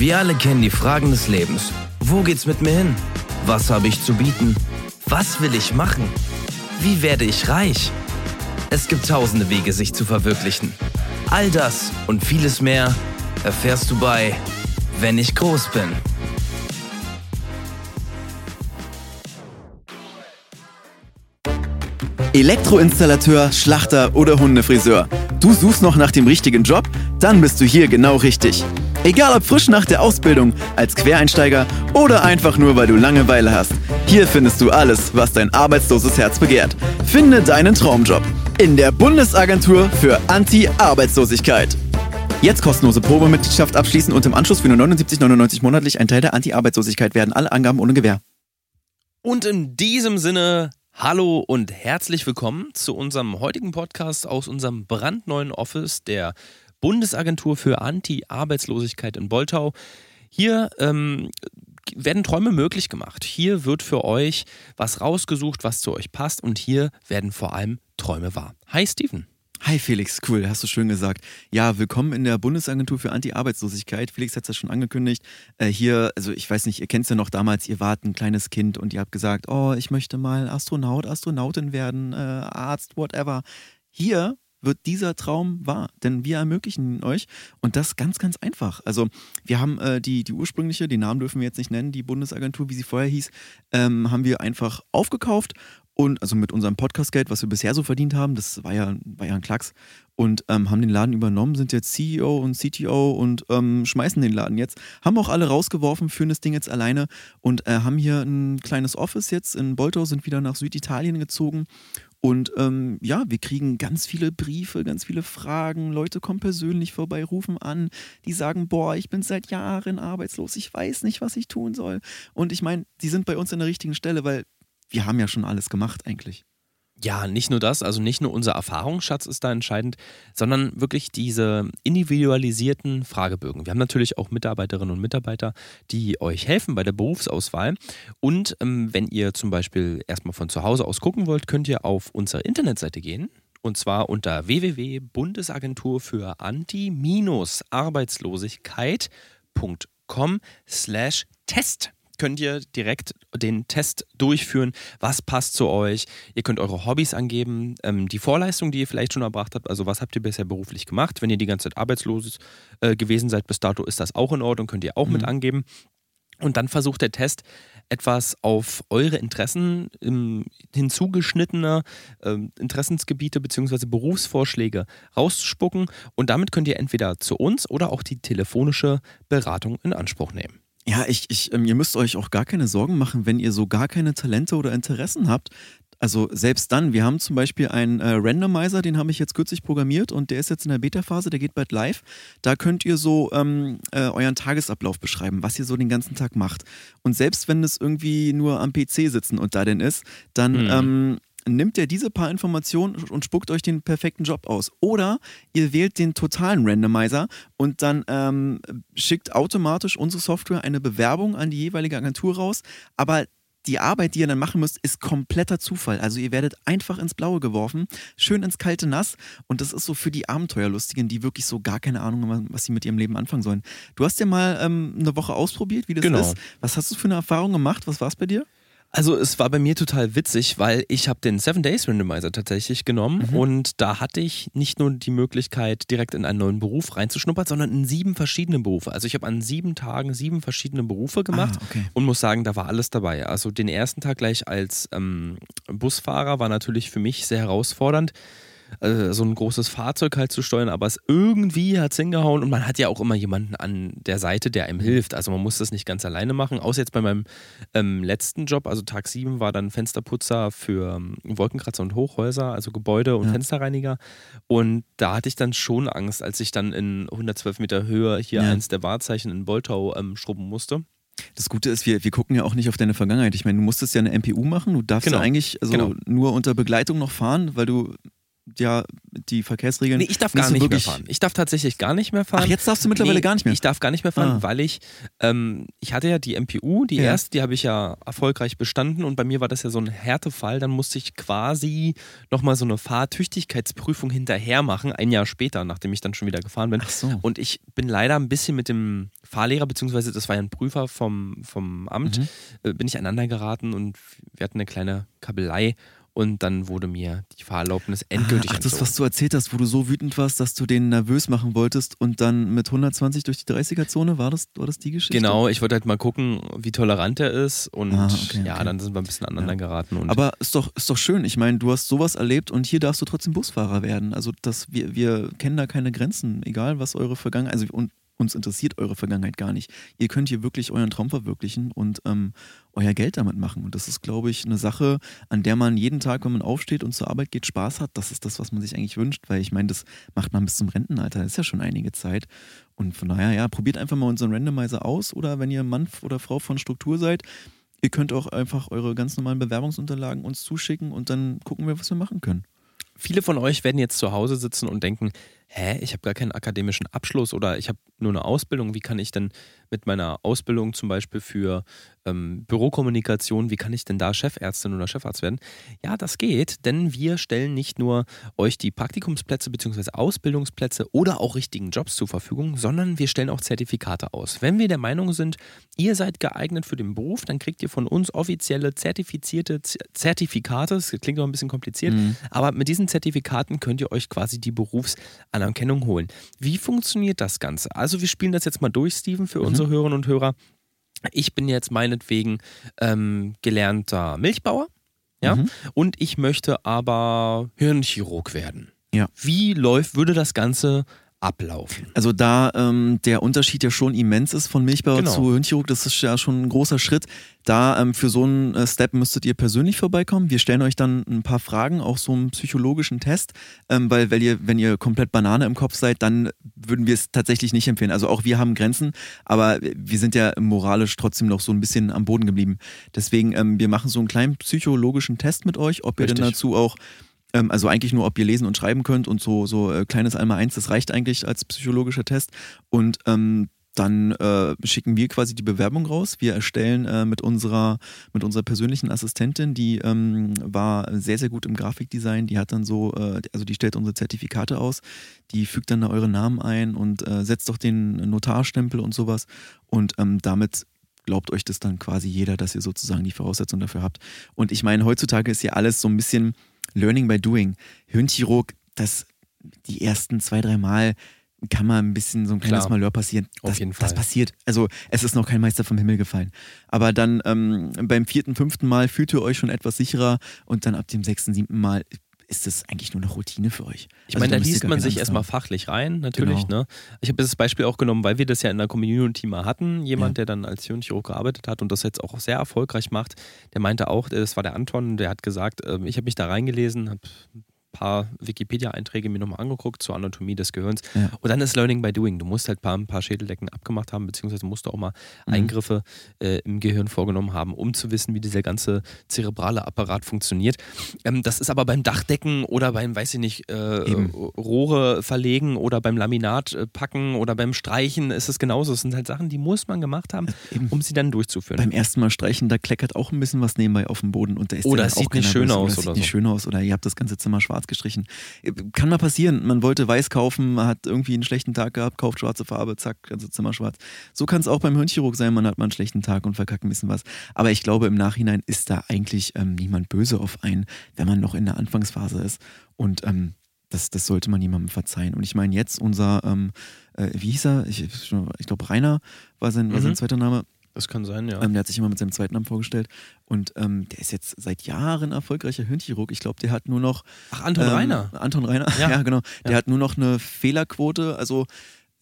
Wir alle kennen die Fragen des Lebens. Wo geht's mit mir hin? Was habe ich zu bieten? Was will ich machen? Wie werde ich reich? Es gibt tausende Wege, sich zu verwirklichen. All das und vieles mehr erfährst du bei Wenn ich groß bin. Elektroinstallateur, Schlachter oder Hundefriseur. Du suchst noch nach dem richtigen Job? Dann bist du hier genau richtig. Egal ob frisch nach der Ausbildung, als Quereinsteiger oder einfach nur, weil du Langeweile hast. Hier findest du alles, was dein arbeitsloses Herz begehrt. Finde deinen Traumjob in der Bundesagentur für Anti-Arbeitslosigkeit. Jetzt kostenlose Probemitgliedschaft abschließen und im Anschluss für nur 79,99 monatlich ein Teil der Anti-Arbeitslosigkeit werden. Alle Angaben ohne Gewähr. Und in diesem Sinne Hallo und herzlich willkommen zu unserem heutigen Podcast aus unserem brandneuen Office der Bundesagentur für Anti-Arbeitslosigkeit in Boltau. Hier ähm, werden Träume möglich gemacht. Hier wird für euch was rausgesucht, was zu euch passt und hier werden vor allem Träume wahr. Hi Steven. Hi Felix, cool, hast du schön gesagt. Ja, willkommen in der Bundesagentur für Anti-Arbeitslosigkeit. Felix hat es ja schon angekündigt. Äh, hier, also ich weiß nicht, ihr kennt es ja noch damals, ihr wart ein kleines Kind und ihr habt gesagt, oh, ich möchte mal Astronaut, Astronautin werden, äh, Arzt, whatever. Hier wird dieser Traum wahr, denn wir ermöglichen ihn euch und das ganz, ganz einfach. Also wir haben äh, die, die ursprüngliche, den Namen dürfen wir jetzt nicht nennen, die Bundesagentur, wie sie vorher hieß, ähm, haben wir einfach aufgekauft und also mit unserem Podcast-Geld, was wir bisher so verdient haben, das war ja, war ja ein Klacks. Und ähm, haben den Laden übernommen, sind jetzt CEO und CTO und ähm, schmeißen den Laden jetzt. Haben auch alle rausgeworfen, führen das Ding jetzt alleine und äh, haben hier ein kleines Office jetzt in Boltau, sind wieder nach Süditalien gezogen. Und ähm, ja, wir kriegen ganz viele Briefe, ganz viele Fragen. Leute kommen persönlich vorbei, rufen an, die sagen, boah, ich bin seit Jahren arbeitslos, ich weiß nicht, was ich tun soll. Und ich meine, die sind bei uns an der richtigen Stelle, weil wir haben ja schon alles gemacht eigentlich. Ja, nicht nur das, also nicht nur unser Erfahrungsschatz ist da entscheidend, sondern wirklich diese individualisierten Fragebögen. Wir haben natürlich auch Mitarbeiterinnen und Mitarbeiter, die euch helfen bei der Berufsauswahl. Und ähm, wenn ihr zum Beispiel erstmal von zu Hause aus gucken wollt, könnt ihr auf unsere Internetseite gehen. Und zwar unter www.bundesagentur für Anti-Arbeitslosigkeit.com slash Test könnt ihr direkt den Test durchführen. Was passt zu euch? Ihr könnt eure Hobbys angeben, ähm, die Vorleistung, die ihr vielleicht schon erbracht habt. Also, was habt ihr bisher beruflich gemacht? Wenn ihr die ganze Zeit arbeitslos äh, gewesen seid bis dato, ist das auch in Ordnung, könnt ihr auch mhm. mit angeben. Und dann versucht der Test etwas auf eure Interessen ähm, hinzugeschnittener äh, Interessensgebiete bzw. Berufsvorschläge rauszuspucken. Und damit könnt ihr entweder zu uns oder auch die telefonische Beratung in Anspruch nehmen. Ja, ich, ich, ähm, ihr müsst euch auch gar keine Sorgen machen, wenn ihr so gar keine Talente oder Interessen habt. Also selbst dann, wir haben zum Beispiel einen äh, Randomizer, den habe ich jetzt kürzlich programmiert und der ist jetzt in der Beta-Phase, der geht bald live. Da könnt ihr so ähm, äh, euren Tagesablauf beschreiben, was ihr so den ganzen Tag macht. Und selbst wenn es irgendwie nur am PC sitzen und da denn ist, dann mhm. ähm, nimmt er diese paar Informationen und spuckt euch den perfekten Job aus. Oder ihr wählt den totalen Randomizer und dann ähm, schickt automatisch unsere Software eine Bewerbung an die jeweilige Agentur raus. Aber die Arbeit, die ihr dann machen müsst, ist kompletter Zufall. Also ihr werdet einfach ins Blaue geworfen, schön ins kalte Nass. Und das ist so für die Abenteuerlustigen, die wirklich so gar keine Ahnung haben, was sie mit ihrem Leben anfangen sollen. Du hast ja mal ähm, eine Woche ausprobiert, wie das genau. ist. Was hast du für eine Erfahrung gemacht? Was war es bei dir? Also es war bei mir total witzig, weil ich habe den Seven Days Randomizer tatsächlich genommen mhm. und da hatte ich nicht nur die Möglichkeit, direkt in einen neuen Beruf reinzuschnuppern, sondern in sieben verschiedene Berufe. Also ich habe an sieben Tagen sieben verschiedene Berufe gemacht ah, okay. und muss sagen, da war alles dabei. Also den ersten Tag gleich als ähm, Busfahrer war natürlich für mich sehr herausfordernd äh, so ein großes Fahrzeug halt zu steuern, aber es irgendwie hat es hingehauen und man hat ja auch immer jemanden an der Seite, der einem hilft. Also man muss das nicht ganz alleine machen, außer jetzt bei meinem ähm, letzten Job, also Tag 7 war dann Fensterputzer für ähm, Wolkenkratzer und Hochhäuser, also Gebäude und ja. Fensterreiniger und da hatte ich dann schon Angst, als ich dann in 112 Meter Höhe hier ja. eins der Wahrzeichen in Boltau ähm, schrubben musste. Das Gute ist, wir, wir gucken ja auch nicht auf deine Vergangenheit. Ich meine, du musstest ja eine MPU machen. Du darfst genau. ja eigentlich also genau. nur unter Begleitung noch fahren, weil du ja die Verkehrsregeln. Nee, ich darf gar so nicht mehr wirklich- fahren. Ich darf tatsächlich gar nicht mehr fahren. Ach, jetzt darfst du mittlerweile Nee, gar nicht mehr. Ich darf gar nicht mehr fahren, Ah. weil ich, ähm, ich hatte ja die MPU, die Ja. erste, die habe ich ja erfolgreich bestanden und bei mir war das ja so ein Härtefall. Dann musste ich quasi nochmal so eine Fahrtüchtigkeitsprüfung hinterher machen, ein Jahr später, nachdem ich dann schon wieder gefahren bin. Ach so. Und ich bin leider ein bisschen mit dem Fahrlehrer, beziehungsweise das war ja ein Prüfer vom, vom Amt, Mhm. äh, bin ich aneinander geraten und wir hatten eine kleine Kabelei und dann wurde mir die Fahrerlaubnis endgültig Ach, das, was du erzählt hast, wo du so wütend warst, dass du den nervös machen wolltest und dann mit 120 durch die 30er-Zone, war das, war das die Geschichte? Genau, ich wollte halt mal gucken, wie tolerant er ist und Ah, okay, ja, okay. dann sind wir ein bisschen aneinander geraten. Und Aber ist doch, ist doch schön. Ich meine, du hast sowas erlebt und hier darfst du trotzdem Busfahrer werden. Also das, wir, wir kennen da keine Grenzen, egal was eure Vergangenheit, also und uns interessiert eure Vergangenheit gar nicht. Ihr könnt hier wirklich euren Traum verwirklichen und ähm, euer Geld damit machen. Und das ist, glaube ich, eine Sache, an der man jeden Tag, wenn man aufsteht und zur Arbeit geht, Spaß hat. Das ist das, was man sich eigentlich wünscht, weil ich meine, das macht man bis zum Rentenalter. Das ist ja schon einige Zeit. Und von daher, ja, probiert einfach mal unseren Randomizer aus oder wenn ihr Mann oder Frau von Struktur seid, Ihr könnt auch einfach eure ganz normalen Bewerbungsunterlagen uns zuschicken und dann gucken wir, was wir machen können. viele von euch werden jetzt zu Hause sitzen und denken, hä, ich habe gar keinen akademischen Abschluss oder ich habe nur eine Ausbildung. Wie kann ich denn mit meiner Ausbildung zum Beispiel für ähm, Bürokommunikation, wie kann ich denn da Chefärztin oder Chefarzt werden? Ja, das geht, denn wir stellen nicht nur euch die Praktikumsplätze bzw. Ausbildungsplätze oder auch richtigen Jobs zur Verfügung, sondern wir stellen auch Zertifikate aus. Wenn wir der Meinung sind, ihr seid geeignet für den Beruf, dann kriegt ihr von uns offizielle zertifizierte Z Zertifikate. Das klingt noch ein bisschen kompliziert, aber mit diesen Zertifikaten könnt ihr euch quasi die Berufsanerkennung holen. Wie funktioniert das Ganze? Also wir spielen das jetzt mal durch, Steven, für unsere Hörerinnen und Hörer. Ich bin jetzt meinetwegen ähm, gelernter Milchbauer. Ja, Mhm. und ich möchte aber Hirnchirurg werden. Ja. Wie läuft, würde das Ganze ablaufen? Also da ähm, der Unterschied ja schon immens ist von Milchbauer Genau. zu Hirnchirurg, das ist ja schon ein großer Schritt. Da ähm, für so einen äh, Step müsstet ihr persönlich vorbeikommen. Wir stellen euch dann ein paar Fragen, auch so einen psychologischen Test, ähm, weil, weil ihr, wenn ihr komplett Banane im Kopf seid, dann würden wir es tatsächlich nicht empfehlen. Also auch wir haben Grenzen, aber wir sind ja moralisch trotzdem noch so ein bisschen am Boden geblieben. Deswegen, ähm, wir machen so einen kleinen psychologischen Test mit euch, ob ihr denn Richtig. dazu auch ähm, also eigentlich nur, ob ihr lesen und schreiben könnt und so, so äh, kleines Einmal eins, das reicht eigentlich als psychologischer Test. Und ähm, dann äh, schicken wir quasi die Bewerbung raus. Wir erstellen äh, mit, unserer, mit unserer persönlichen Assistentin, die ähm, war sehr, sehr gut im Grafikdesign. Die hat dann so, äh, also die stellt unsere Zertifikate aus, die fügt dann da eure Namen ein und äh, setzt doch den Notarstempel und sowas. Und ähm, damit glaubt euch das dann quasi jeder, dass ihr sozusagen die Voraussetzungen dafür habt. Und ich meine, heutzutage ist ja alles so ein bisschen Learning by Doing. Hirnchirurg, das die ersten zwei, drei Mal kann mal ein bisschen so ein kleines Klar. Malheur passieren. Auf Das, jeden das Fall. passiert. Also es ist noch kein Meister vom Himmel gefallen. Aber dann ähm, beim vierten, fünften Mal fühlt ihr euch schon etwas sicherer und dann ab dem sechsten, siebten Mal ist das eigentlich nur noch Routine für euch. Ich Also meine, da liest man sich erstmal fachlich rein, natürlich. Genau. Ne? Ich habe das Beispiel auch genommen, weil wir das ja in der Community mal hatten. Jemand, Ja. der dann als Hirnchirurg gearbeitet hat und das jetzt auch sehr erfolgreich macht, der meinte auch, das war der Anton, der hat gesagt, ähm, ich habe mich da reingelesen, habe paar Wikipedia-Einträge mir nochmal angeguckt zur Anatomie des Gehirns. Ja. Und dann ist Learning by Doing. Du musst halt ein paar, ein paar Schädeldecken abgemacht haben, beziehungsweise musst du auch mal Mhm. Eingriffe äh, im Gehirn vorgenommen haben, um zu wissen, wie dieser ganze zerebrale Apparat funktioniert. Ähm, das ist aber beim Dachdecken oder beim, weiß ich nicht, äh. Rohre verlegen oder beim Laminat äh, packen oder beim Streichen ist es genauso. Es sind halt Sachen, die muss man gemacht haben, Eben. um sie dann durchzuführen. Beim ersten Mal streichen, da kleckert auch ein bisschen was nebenbei auf dem Boden und da ist Oder dann es auch sieht nicht schön aus oder es oder sieht nicht so. schön aus oder ihr habt das ganze Zimmer schwarz gestrichen. Kann mal passieren. Man wollte weiß kaufen, man hat irgendwie einen schlechten Tag gehabt, kauft schwarze Farbe, zack, ganze Zimmer schwarz. So kann es auch beim Hirnchirurg sein, man hat mal einen schlechten Tag und verkackt ein bisschen was. Aber ich glaube, im Nachhinein ist da eigentlich ähm, niemand böse auf einen, wenn man noch in der Anfangsphase ist. Und ähm, das, das sollte man jemandem verzeihen. Und ich meine, jetzt unser, ähm, äh, wie hieß er? Ich, ich glaube, Rainer war sein, war sein Mhm. zweiter Name. Das kann sein, ja. Ähm, der hat sich immer mit seinem zweiten Namen vorgestellt. Und ähm, der ist jetzt seit Jahren erfolgreicher Hirnchirurg. Ich glaube, der hat nur noch. Ach, Anton ähm, Reiner. Anton Reiner, ja, Ja. genau. Der Ja. hat nur noch eine Fehlerquote. Also,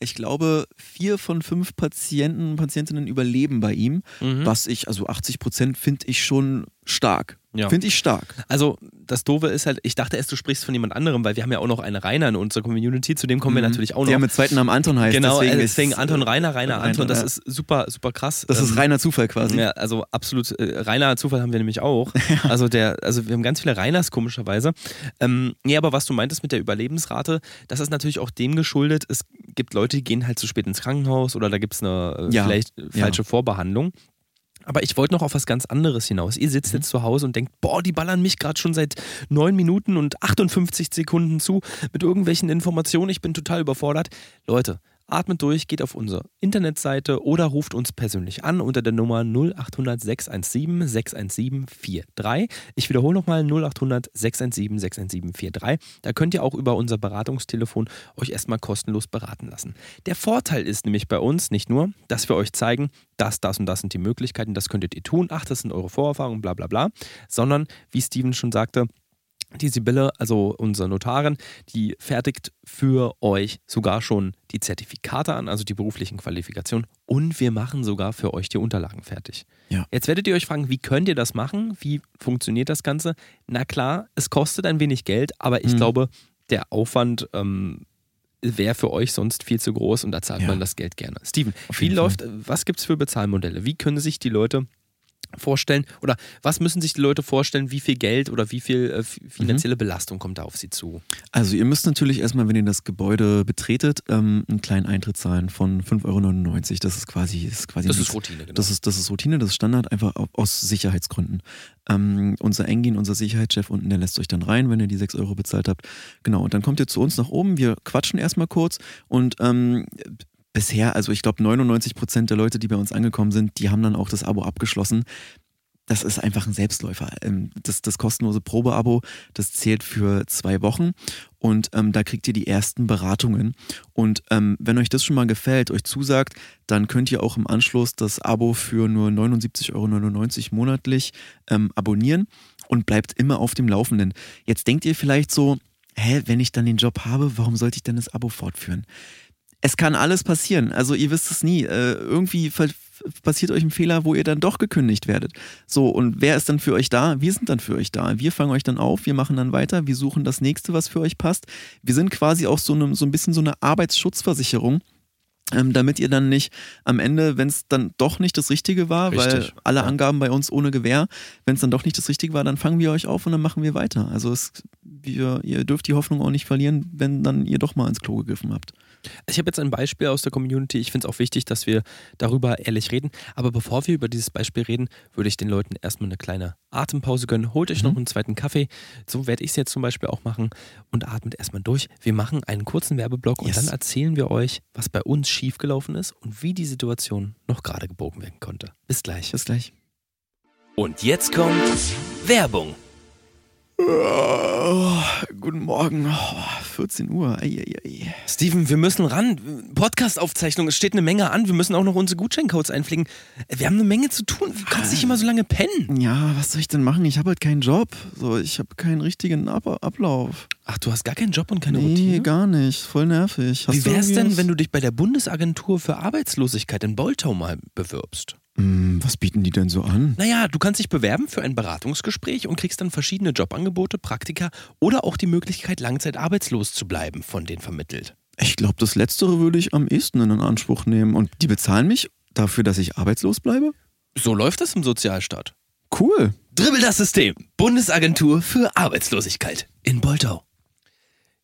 ich glaube, vier von fünf Patienten, Patientinnen überleben bei ihm. Mhm. Was ich, also 80 Prozent finde ich schon stark. Ja. Finde ich stark. Also das Doofe ist halt, ich dachte erst, du sprichst von jemand anderem, weil wir haben ja auch noch einen Rainer in unserer Community, zu dem kommen mhm. wir natürlich auch noch. Der mit zweiten Namen Anton heißt. Genau, deswegen, deswegen Anton Rainer, Rainer, Rainer Anton, das ja. ist super, super krass. Das ist ähm, reiner Zufall quasi. Ja, also absolut, äh, reiner Zufall haben wir nämlich auch. Ja. Also der, also wir haben ganz viele Reiners komischerweise. Ähm, nee, aber was du meintest mit der Überlebensrate, das ist natürlich auch dem geschuldet, es gibt Leute, die gehen halt zu spät ins Krankenhaus oder da gibt es eine äh, vielleicht falsche Vorbehandlung. Aber ich wollte noch auf was ganz anderes hinaus. Ihr sitzt mhm. jetzt zu Hause und denkt, boah, die ballern mich gerade schon seit 9 Minuten und 58 Sekunden zu mit irgendwelchen Informationen. Ich bin total überfordert. Leute, Atmet durch, geht auf unsere Internetseite oder ruft uns persönlich an unter der Nummer 0800 617 617 43. Ich wiederhole nochmal 0800 617 617 43. Da könnt ihr auch über unser Beratungstelefon euch erstmal kostenlos beraten lassen. Der Vorteil ist nämlich bei uns nicht nur, dass wir euch zeigen, das, das und das sind die Möglichkeiten, das könntet ihr tun, ach, das sind eure Vorerfahrungen, bla bla bla, sondern, wie Steven schon sagte, die Sibylle, also unsere Notarin, die fertigt für euch sogar schon die Zertifikate an, also die beruflichen Qualifikationen. Und wir machen sogar für euch die Unterlagen fertig. Ja. Jetzt werdet ihr euch fragen, wie könnt ihr das machen? Wie funktioniert das Ganze? Na klar, es kostet ein wenig Geld, aber ich mhm. glaube, der Aufwand ähm, wäre für euch sonst viel zu groß und da zahlt ja. man das Geld gerne. Steven, wie läuft, was gibt es für Bezahlmodelle? Wie können sich die Leute vorstellen oder was müssen sich die Leute vorstellen, wie viel Geld oder wie viel äh, finanzielle mhm. Belastung kommt da auf sie zu? Also ihr müsst natürlich erstmal, wenn ihr das Gebäude betretet, ähm, einen kleinen Eintritt zahlen von 5,99 Euro. Das ist quasi, ist quasi das ist Routine, genau. Das ist, das ist Routine, das ist Standard, einfach aus Sicherheitsgründen. Ähm, unser Engin, unser Sicherheitschef unten, der lässt euch dann rein, wenn ihr die 6 Euro bezahlt habt. Genau, und dann kommt ihr zu uns nach oben, wir quatschen erstmal kurz und ähm, bisher, also ich glaube 99 Prozent der Leute, die bei uns angekommen sind, die haben dann auch das Abo abgeschlossen. Das ist einfach ein Selbstläufer. Ähm, das, das kostenlose Probeabo, das zählt für zwei Wochen und ähm, da kriegt ihr die ersten Beratungen. Und ähm, wenn euch das schon mal gefällt, euch zusagt, dann könnt ihr auch im Anschluss das Abo für nur 79,99 Euro monatlich ähm, abonnieren und bleibt immer auf dem Laufenden. Jetzt denkt ihr vielleicht so, hä, wenn ich dann den Job habe, warum sollte ich denn das Abo fortführen? Es kann alles passieren. Also ihr wisst es nie. Äh, irgendwie passiert euch ein Fehler, wo ihr dann doch gekündigt werdet. So, und wer ist dann für euch da? Wir sind dann für euch da. Wir fangen euch dann auf, wir machen dann weiter, wir suchen das nächste, was für euch passt. Wir sind quasi auch so, eine, so ein bisschen so eine Arbeitsschutzversicherung. Ähm, damit ihr dann nicht am Ende, wenn es dann doch nicht das Richtige war, Richtig. weil alle ja. Angaben bei uns ohne Gewähr, wenn es dann doch nicht das Richtige war, dann fangen wir euch auf und dann machen wir weiter. Also es, wir, ihr dürft die Hoffnung auch nicht verlieren, wenn dann ihr doch mal ins Klo gegriffen habt. Ich habe jetzt ein Beispiel aus der Community. Ich finde es auch wichtig, dass wir darüber ehrlich reden. Aber bevor wir über dieses Beispiel reden, würde ich den Leuten erstmal eine kleine Atempause gönnen. Holt euch mhm. noch einen zweiten Kaffee. So werde ich es jetzt zum Beispiel auch machen. Und atmet erstmal durch. Wir machen einen kurzen Werbeblock yes. und dann erzählen wir euch, was bei uns schiefgelaufen ist und wie die Situation noch gerade gebogen werden konnte. Bis gleich. Bis gleich. Und jetzt kommt Werbung. Oh, guten Morgen, oh, 14 Uhr. Ei, ei, ei. Steven, wir müssen ran. Podcast-Aufzeichnung, es steht eine Menge an. Wir müssen auch noch unsere Gutscheincodes einpflegen. Wir haben eine Menge zu tun. Du kannst nicht immer so lange pennen. Ja, was soll ich denn machen? Ich habe halt keinen Job. So, ich habe keinen richtigen Ab Ablauf. Ach, du hast gar keinen Job und keine nee, Routine? Nee, gar nicht. Voll nervig. Hast Wie wär's denn, wenn du dich bei der Bundesagentur für Arbeitslosigkeit in Boltau mal bewirbst? Hm, was bieten die denn so an? Naja, du kannst dich bewerben für ein Beratungsgespräch und kriegst dann verschiedene Jobangebote, Praktika oder auch die Möglichkeit, langzeitarbeitslos zu bleiben, von denen vermittelt. Ich glaube, das Letztere würde ich am ehesten in Anspruch nehmen. Und die bezahlen mich dafür, dass ich arbeitslos bleibe? So läuft das im Sozialstaat. Cool. Dribbel das System. Bundesagentur für Arbeitslosigkeit in Boltau.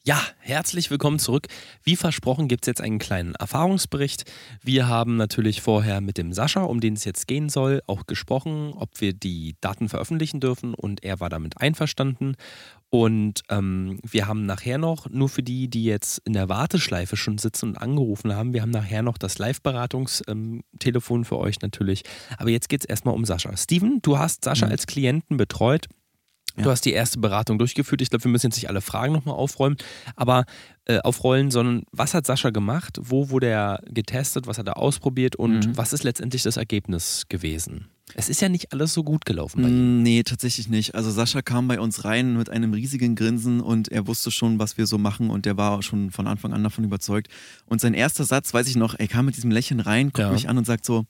Ja, herzlich willkommen zurück. Wie versprochen gibt es jetzt einen kleinen Erfahrungsbericht. Wir haben natürlich vorher mit dem Sascha, um den es jetzt gehen soll, auch gesprochen, ob wir die Daten veröffentlichen dürfen und er war damit einverstanden. Und ähm, wir haben nachher noch, nur für die, die jetzt in der Warteschleife schon sitzen und angerufen haben, wir haben nachher noch das Live-Beratungstelefon ähm, für euch natürlich. Aber jetzt geht es erstmal um Sascha. Steven, du hast Sascha mhm. als Klienten betreut. Du hast die erste Beratung durchgeführt. Ich glaube, wir müssen jetzt nicht alle Fragen nochmal aufräumen, aber äh, aufrollen, sondern was hat Sascha gemacht? Wo wurde er getestet? Was hat er ausprobiert? Und mhm. was ist letztendlich das Ergebnis gewesen? Es ist ja nicht alles so gut gelaufen bei ihm. Mm, nee, tatsächlich nicht. Also Sascha kam bei uns rein mit einem riesigen Grinsen und er wusste schon, was wir so machen und der war schon von Anfang an davon überzeugt. Und sein erster Satz, weiß ich noch, er kam mit diesem Lächeln rein, guckt ja. mich an und sagt so,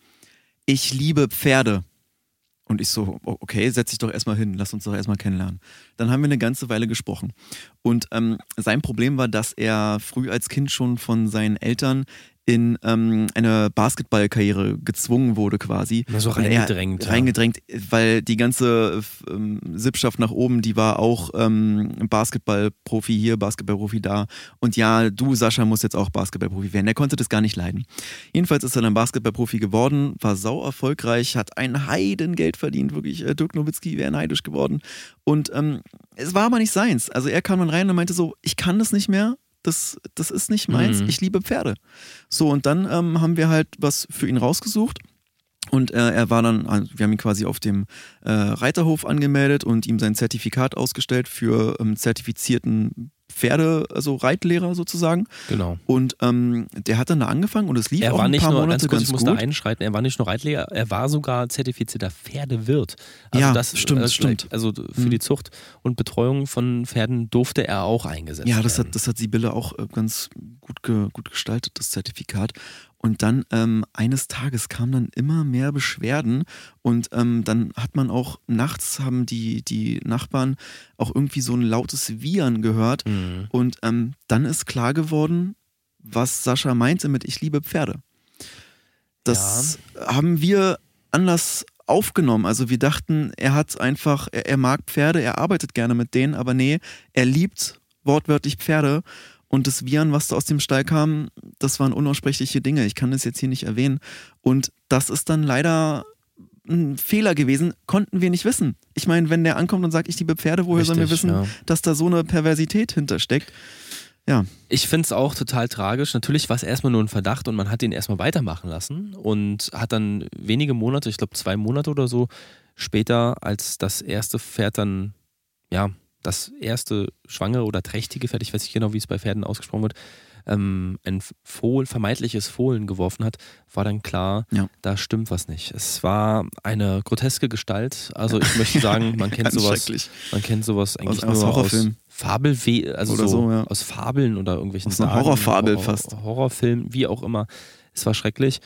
ich liebe Pferde. Und ich so, okay, setz dich doch erstmal hin, lass uns doch erstmal kennenlernen. Dann haben wir eine ganze Weile gesprochen. Und ähm, sein Problem war, dass er früh als Kind schon von seinen Eltern in ähm, eine Basketballkarriere gezwungen wurde quasi. So reingedrängt. Ja. Reingedrängt, weil die ganze ähm, Sippschaft nach oben, die war auch ähm, Basketballprofi hier, Basketballprofi da. Und ja, du, Sascha, musst jetzt auch Basketballprofi werden. Er konnte das gar nicht leiden. Jedenfalls ist er dann Basketballprofi geworden, war sau erfolgreich, hat ein Heidengeld verdient, wirklich. Äh, Dirk Nowitzki wäre neidisch geworden. Und ähm, es war aber nicht seins. Also er kam dann rein und meinte so, ich kann das nicht mehr, das, das ist nicht meins, mhm. ich liebe Pferde. So, und dann ähm, haben wir halt was für ihn rausgesucht. Und äh, er war dann, also wir haben ihn quasi auf dem äh, Reiterhof angemeldet und ihm sein Zertifikat ausgestellt für ähm, zertifizierten Pferde, also Reitlehrer sozusagen. Genau. Und ähm, der hat dann da angefangen und es lief er auch war ein nicht paar nur, Monate ganz kurz, ganz ich muss gut. da einschreiten, er war nicht nur Reitlehrer, er war sogar zertifizierter Pferdewirt. Also Ja, das, stimmt, äh, stimmt. Also für Mhm. die Zucht und Betreuung von Pferden durfte er auch eingesetzt Ja, das werden. hat, das hat Sibylle auch äh, ganz gut, ge, gut gestaltet, das Zertifikat. Und dann ähm, eines Tages kamen dann immer mehr Beschwerden und ähm, dann hat man auch nachts haben die, die Nachbarn auch irgendwie so ein lautes Wiehern gehört. Mhm. Und ähm, dann ist klar geworden, was Sascha meinte mit Ich liebe Pferde. Das haben wir anders aufgenommen. Also wir dachten, er hat einfach, er, er mag Pferde, er arbeitet gerne mit denen, aber nee, er liebt wortwörtlich Pferde. Und das Viren, was da aus dem Stall kam, das waren unaussprechliche Dinge. Ich kann das jetzt hier nicht erwähnen. Und das ist dann leider ein Fehler gewesen, konnten wir nicht wissen. Ich meine, wenn der ankommt und sagt, ich liebe Pferde, woher sollen wir Richtig, wissen, ja. dass da so eine Perversität hintersteckt? Ja, Ich finde es auch total tragisch. Natürlich war es erstmal nur ein Verdacht und man hat ihn erstmal weitermachen lassen und hat dann wenige Monate, ich glaube zwei Monate oder so später, als das erste Pferd dann, ja, das erste schwangere oder trächtige Pferd, ich weiß nicht genau, wie es bei Pferden ausgesprochen wird, ähm, ein Fohlen, vermeintliches Fohlen geworfen hat, war dann klar, Ja. da stimmt was nicht. Es war eine groteske Gestalt. Also ich möchte sagen, man kennt sowas, man kennt sowas eigentlich Aus- nur aus Horrorfilmen. Fabelwe also so, so, ja. aus Fabeln oder irgendwelchen Aus Sagen, Horrorfabel Horror, fast. Horrorfilm, wie auch immer. Es war schrecklich.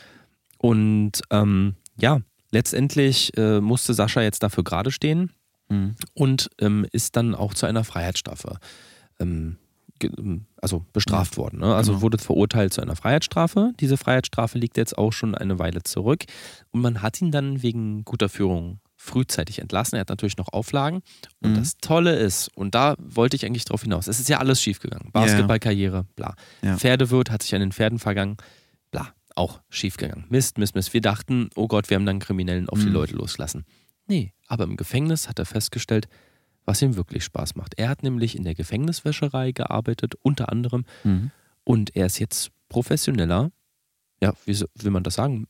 Und ähm, ja, letztendlich äh, musste Sascha jetzt dafür gerade stehen Mhm. und ähm, ist dann auch zu einer Freiheitsstrafe ähm, ähm, also bestraft worden. Ne? Also Genau. wurde verurteilt zu einer Freiheitsstrafe. Diese Freiheitsstrafe liegt jetzt auch schon eine Weile zurück und man hat ihn dann wegen guter Führung frühzeitig entlassen. Er hat natürlich noch Auflagen. Und Mhm. das Tolle ist, und da wollte ich eigentlich drauf hinaus, es ist ja alles schiefgegangen. Basketballkarriere, bla. Ja. Pferdewirt hat sich an den Pferden vergangen, bla. Auch schiefgegangen. Mist, Mist, Mist. Wir dachten, oh Gott, wir haben dann Kriminellen auf die Mhm. Leute losgelassen. Nee, aber im Gefängnis hat er festgestellt, was ihm wirklich Spaß macht. Er hat nämlich in der Gefängniswäscherei gearbeitet, unter anderem, Mhm. und er ist jetzt professioneller, ja, wie will man das sagen?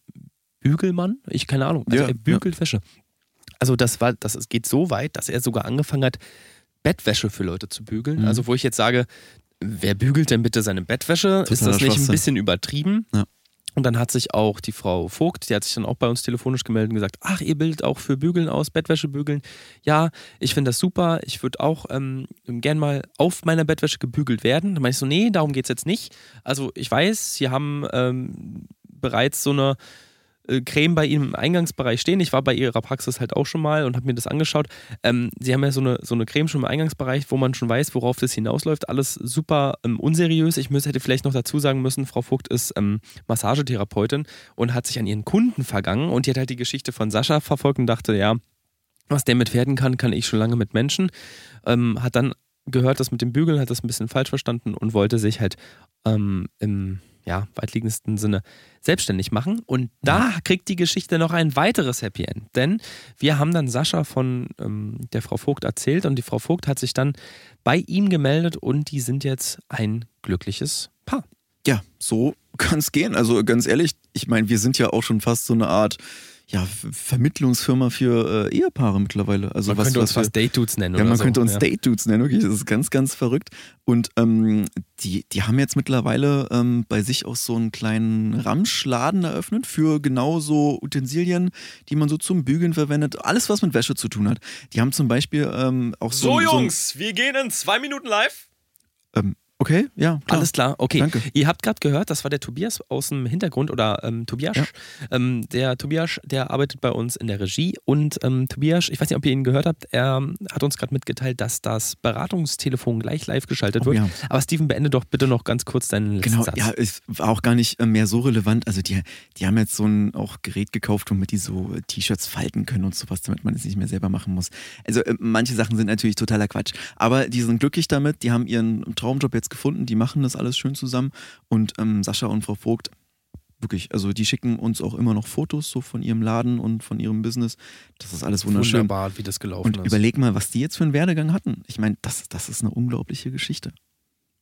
Bügelmann? Ich keine Ahnung. Also Ja, er bügelt Wäsche. Also das war, das es geht so weit, dass er sogar angefangen hat, Bettwäsche für Leute zu bügeln. Mhm. Also wo ich jetzt sage, wer bügelt denn bitte seine Bettwäsche? ist Totaler das nicht ein bisschen übertrieben? Ja. Und dann hat sich auch die Frau Vogt, die hat sich dann auch bei uns telefonisch gemeldet und gesagt, ach, ihr bildet auch für Bügeln aus, Bettwäsche bügeln. Ja, ich finde das super. Ich würde auch ähm, gern mal auf meiner Bettwäsche gebügelt werden. Da meine ich so, nee, darum geht es jetzt nicht. Also ich weiß, Sie haben ähm, bereits so eine Creme bei Ihnen im Eingangsbereich stehen. Ich war bei Ihrer Praxis halt auch schon mal und habe mir das angeschaut. Ähm, Sie haben ja so eine, so eine Creme schon im Eingangsbereich, wo man schon weiß, worauf das hinausläuft. Alles super ähm, unseriös. Ich müsste, hätte vielleicht noch dazu sagen müssen, Frau Vogt ist ähm, Massagetherapeutin und hat sich an ihren Kunden vergangen und die hat halt die Geschichte von Sascha verfolgt und dachte, ja, was der mit Pferden kann, kann ich schon lange mit Menschen. Ähm, hat dann gehört, das mit dem Bügeln, hat das ein bisschen falsch verstanden und wollte sich halt ähm, im ja, weitliegendsten Sinne selbstständig machen. Und da kriegt die Geschichte noch ein weiteres Happy End. Denn wir haben dann Sascha von ähm, der Frau Vogt erzählt und die Frau Vogt hat sich dann bei ihm gemeldet und die sind jetzt ein glückliches Paar. Ja, so kann es gehen. Also ganz ehrlich, ich meine, wir sind ja auch schon fast so eine Art ja, Ver- Vermittlungsfirma für äh, Ehepaare mittlerweile. Also Man was, könnte uns was fast Date Dudes nennen Ja, oder man so. könnte uns ja. Date Dudes nennen, wirklich. Das ist ganz, ganz verrückt. Und ähm, die, die haben jetzt mittlerweile ähm, bei sich auch so einen kleinen Ramschladen eröffnet für genau so Utensilien, die man so zum Bügeln verwendet. Alles, was mit Wäsche zu tun hat. Die haben zum Beispiel ähm, auch so. So, Jungs, wir gehen in zwei Minuten live. So ähm, Okay, ja. Klar. Alles klar, okay. Danke. Ihr habt gerade gehört, das war der Tobias aus dem Hintergrund oder ähm, Tobias. Ja. Ähm, der Tobias, der arbeitet bei uns in der Regie und ähm, Tobias, ich weiß nicht, ob ihr ihn gehört habt, er hat uns gerade mitgeteilt, dass das Beratungstelefon gleich live geschaltet Oh, wird. ja. Aber Steven, beende doch bitte noch ganz kurz deinen letzten Genau, Satz. ja, es war auch gar nicht äh, mehr so relevant. Also die, die haben jetzt so ein auch Gerät gekauft, womit die so äh, T-Shirts falten können und sowas, damit man es nicht mehr selber machen muss. Also äh, manche Sachen sind natürlich totaler Quatsch. Aber die sind glücklich damit, die haben ihren Traumjob jetzt gefunden, die machen das alles schön zusammen. Und ähm, Sascha und Frau Vogt, wirklich, also die schicken uns auch immer noch Fotos so von ihrem Laden und von ihrem Business. Das ist alles wunderschön. Wunderbar, wie das gelaufen Und ist. überleg mal, was die jetzt für einen Werdegang hatten. Ich meine, das, das ist eine unglaubliche Geschichte.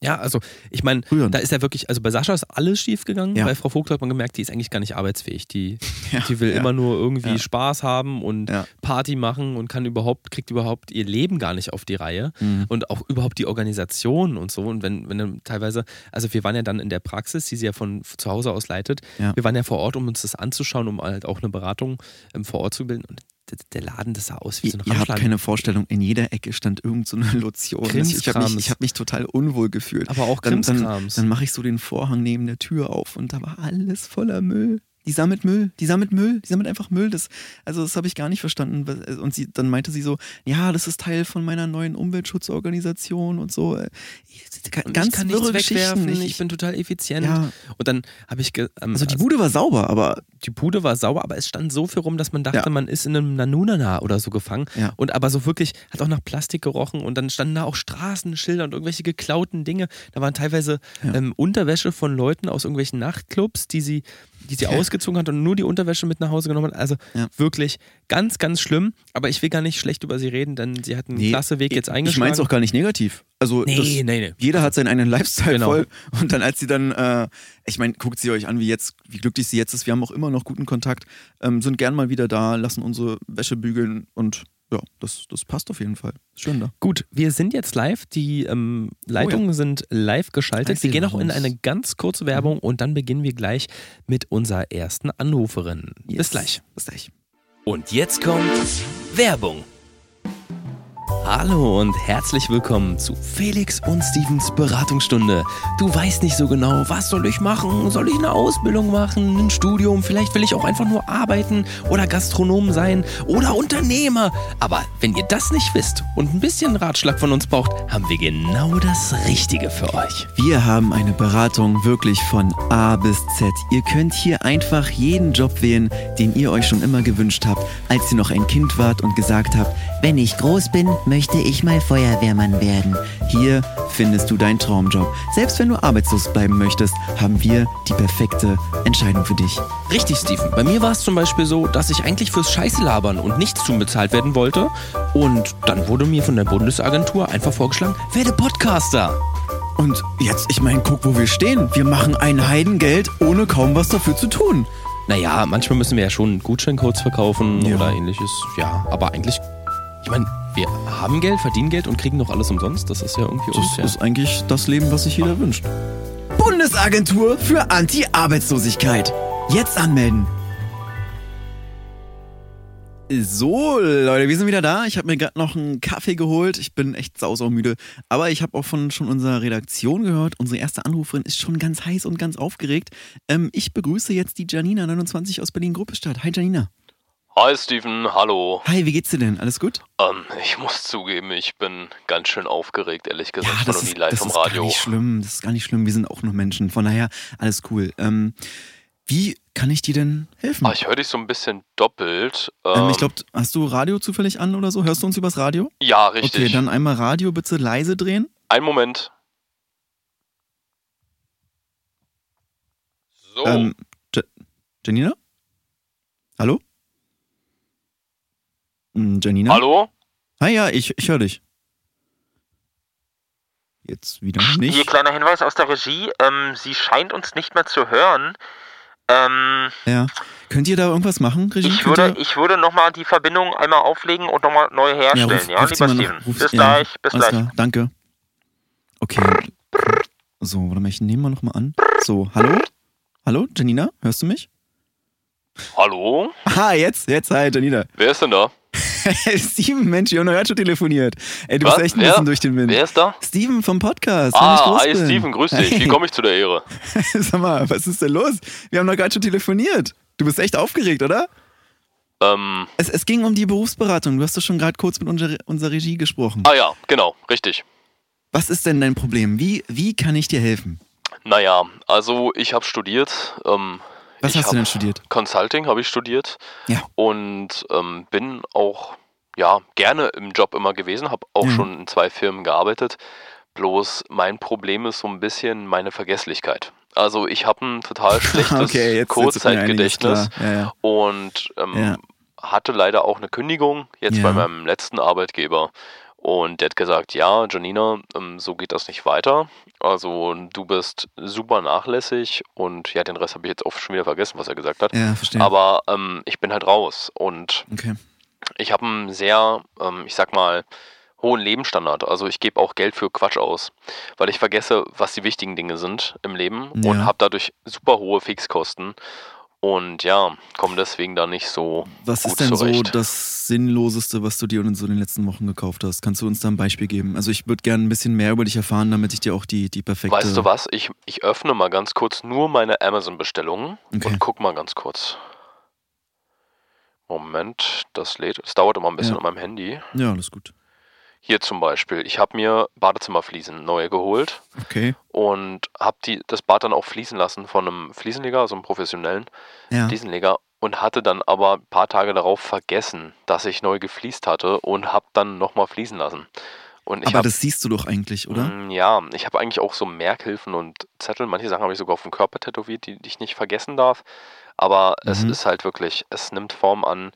Ja, also ich meine, da ist ja wirklich, also bei Sascha ist alles schief gegangen. Ja. Bei Frau Vogt hat man gemerkt, die ist eigentlich gar nicht arbeitsfähig. Die, Ja, die will ja. immer nur irgendwie. Spaß haben und. Party machen und kann überhaupt, kriegt überhaupt ihr Leben gar nicht auf die Reihe. Mhm. Und auch überhaupt die Organisation und so. Und wenn, wenn dann teilweise, also wir waren ja dann in der Praxis, die sie ja von zu Hause aus leitet. Wir waren ja vor Ort, um uns das anzuschauen, um halt auch eine Beratung ähm, vor Ort zu bilden. Und der, der Laden, das sah aus wie so ein ihr habt keine Vorstellung, in jeder Ecke stand irgend so eine Lotion. Ich habe mich, ich hab mich total unwohl gefühlt. aber auch Dann, dann, Krimskrams. dann mache ich so den Vorhang neben der Tür auf und da war alles voller Müll. Die sammelt Müll, die sammelt Müll, die sammelt einfach Müll. Das, also das habe ich gar nicht verstanden. Und sie, dann meinte sie so, ja, das ist Teil von meiner neuen Umweltschutzorganisation und so. und Ganz ich kann wirre nichts wegwerfen, Ich, ich bin total effizient. ja, Und dann habe ich, ähm, also die Bude war sauber, aber die Bude war sauer, aber es stand so viel rum, dass man dachte, Ja. man ist in einem Nanunana oder so gefangen. Ja. Und aber so wirklich, hat auch nach Plastik gerochen und dann standen da auch Straßenschilder und irgendwelche geklauten Dinge. Da waren teilweise ähm, Unterwäsche von Leuten aus irgendwelchen Nachtclubs, die sie, die sie ausgezogen hat und nur die Unterwäsche mit nach Hause genommen hat. Also Ja. wirklich ganz, ganz schlimm. Aber ich will gar nicht schlecht über sie reden, denn sie hat einen Nee, klasse Weg jetzt ich eingeschlagen. meine es auch gar nicht negativ. Also Nee, das, nee, nee. jeder hat seinen eigenen Lifestyle Genau. voll. Und dann, als sie dann, äh, ich meine, guckt sie euch an, wie jetzt, wie glücklich sie jetzt ist. Wir haben auch immer noch guten Kontakt, ähm, sind gern mal wieder da, lassen unsere Wäsche bügeln und ja, das, das passt auf jeden Fall. Schön da. Gut, wir sind jetzt live. Die ähm, Leitungen sind live geschaltet. Wir gehen auch in eine ganz kurze Werbung und dann beginnen wir gleich mit unserer ersten Anruferin. Bis Yes. gleich. Bis gleich. Und jetzt kommt Werbung. Hallo und herzlich willkommen zu Felix und Stevens Beratungsstunde. Du weißt nicht so genau, was soll ich machen? Soll ich eine Ausbildung machen, ein Studium? Vielleicht will ich auch einfach nur arbeiten oder Gastronom sein oder Unternehmer. Aber wenn ihr das nicht wisst und ein bisschen Ratschlag von uns braucht, haben wir genau das Richtige für euch. Wir haben eine Beratung wirklich von A bis Z. Ihr könnt hier einfach jeden Job wählen, den ihr euch schon immer gewünscht habt, als ihr noch ein Kind wart und gesagt habt, Wenn ich groß bin, möchte ich mal Feuerwehrmann werden. hier findest du deinen Traumjob. Selbst wenn du arbeitslos bleiben möchtest, haben wir die perfekte Entscheidung für dich. Richtig, Steven. Bei mir war es zum Beispiel so, dass ich eigentlich fürs Scheiße labern und nichts zum bezahlt werden wollte. Und dann wurde mir von der Bundesagentur einfach vorgeschlagen, werde Podcaster. Und jetzt, ich meine, guck, wo wir stehen. Wir machen ein Heidengeld, ohne kaum was dafür zu tun. Naja, manchmal müssen wir ja schon Gutscheincodes verkaufen Ja. oder ähnliches. Ja, aber eigentlich, ich meine, wir haben Geld, verdienen Geld und kriegen noch alles umsonst. Das ist ja irgendwie Das unfair. ist eigentlich das Leben, was sich jeder wünscht. Bundesagentur für Anti-Arbeitslosigkeit. Jetzt anmelden. So, Leute, wir sind wieder da. Ich habe mir gerade noch einen Kaffee geholt. Ich bin echt sausaumüde. Aber ich habe auch von schon unserer Redaktion gehört, unsere erste Anruferin ist schon ganz heiß und ganz aufgeregt. Ähm, ich begrüße jetzt die Janina29 aus Berlin-Gruppestadt. Hi, Janina. Hi Steven, hallo. Hi, wie geht's dir denn? Alles gut? Ähm, ich muss zugeben, ich bin ganz schön aufgeregt, ehrlich gesagt. Ja, ich war das noch nie ist, live das im ist gar Radio. nicht schlimm. Das ist gar nicht schlimm. Wir sind auch nur Menschen. Von daher, alles cool. Ähm, wie kann ich dir denn helfen? Ah, ich höre dich so ein bisschen doppelt. ähm, Ähm, ich glaube, hast du Radio zufällig an oder so? Hörst du uns übers Radio? ja, richtig. Okay, dann einmal Radio bitte leise drehen. Ein Moment. So. Ähm, Janina? Hallo? Hm, Janina? Hallo? Hi, ja, ich, ich höre dich. Jetzt wieder Hier nicht. kleiner Hinweis aus der Regie. Ähm, sie scheint uns nicht mehr zu hören. Ähm, Ja. Könnt ihr da irgendwas machen, Regie? ich würde, ich würde nochmal die Verbindung einmal auflegen und nochmal neu herstellen. ruf- Ja, ruft sie lieber Steven. ruft- bis ja, gleich, bis alles gleich. Klar, danke. Okay. So, warte mal, ich nehme mal nochmal an. So, hallo? Hallo, Janina? Hörst du mich? Hallo? Ah, jetzt, jetzt, hi, Janina. Wer ist denn da? Steven, Mensch, wir haben doch gerade schon telefoniert. Ey, du bist Was? echt ein Wer? bisschen durch den Wind. Wer ist da? Steven vom Podcast. Ah, hi. Steven, grüß dich. Wie Hey. komme ich zu der Ehre? Sag mal, was ist denn los? Wir haben doch gerade schon telefoniert. Du bist echt aufgeregt, oder? Ähm, Es, es ging um die Berufsberatung. Du hast doch schon gerade kurz mit unserer, unserer Regie gesprochen. ah ja, genau, richtig. Was ist denn dein Problem? Wie, wie kann ich dir helfen? Naja, also ich habe studiert. Ähm, Was ich hast du denn studiert? Consulting habe ich studiert Ja. und ähm, bin auch ja gerne im Job immer gewesen, habe auch Ja. schon in zwei Firmen gearbeitet. Bloß mein Problem ist so ein bisschen meine Vergesslichkeit. Also ich habe ein total schlechtes okay, jetzt, jetzt Kurzzeitgedächtnis klar. Ja, ja. und ähm, hatte leider auch eine Kündigung jetzt bei meinem letzten Arbeitgeber. Und der hat gesagt, ja, Janina, ähm, so geht das nicht weiter. Also du bist super nachlässig und ja, den Rest habe ich jetzt oft schon wieder vergessen, was er gesagt hat. ja, verstehe. Aber ähm, ich bin halt raus und okay. ich habe einen sehr, ähm, ich sag mal, hohen Lebensstandard. Also ich gebe auch Geld für Quatsch aus, weil ich vergesse, was die wichtigen Dinge sind im Leben Ja. und habe dadurch super hohe Fixkosten und ja, komme deswegen da nicht so Was gut ist denn so zurecht. das Sinnloseste, was du dir in so den letzten Wochen gekauft hast? Kannst du uns da ein Beispiel geben? Also ich würde gerne ein bisschen mehr über dich erfahren, damit ich dir auch die, die perfekte... Weißt du was? Ich, ich öffne mal ganz kurz nur meine Amazon-Bestellungen Okay. und guck mal ganz kurz. Moment, das lädt. Es dauert immer ein bisschen Ja. an meinem Handy. Ja, alles gut. Hier zum Beispiel. Ich habe mir Badezimmerfliesen neue geholt Okay. und habe die das Bad dann auch fließen lassen von einem Fliesenleger, also einem professionellen Ja. Fliesenleger und hatte dann aber ein paar Tage darauf vergessen, dass ich neu gefliest hatte und habe dann nochmal fließen lassen. Und ich Aber hab, das siehst du doch eigentlich, oder? Mm, Ja, ich habe eigentlich auch so Merkhilfen und Zettel. Manche Sachen habe ich sogar auf dem Körper tätowiert, die, die ich nicht vergessen darf. Aber es Mhm. ist halt wirklich, es nimmt Form an.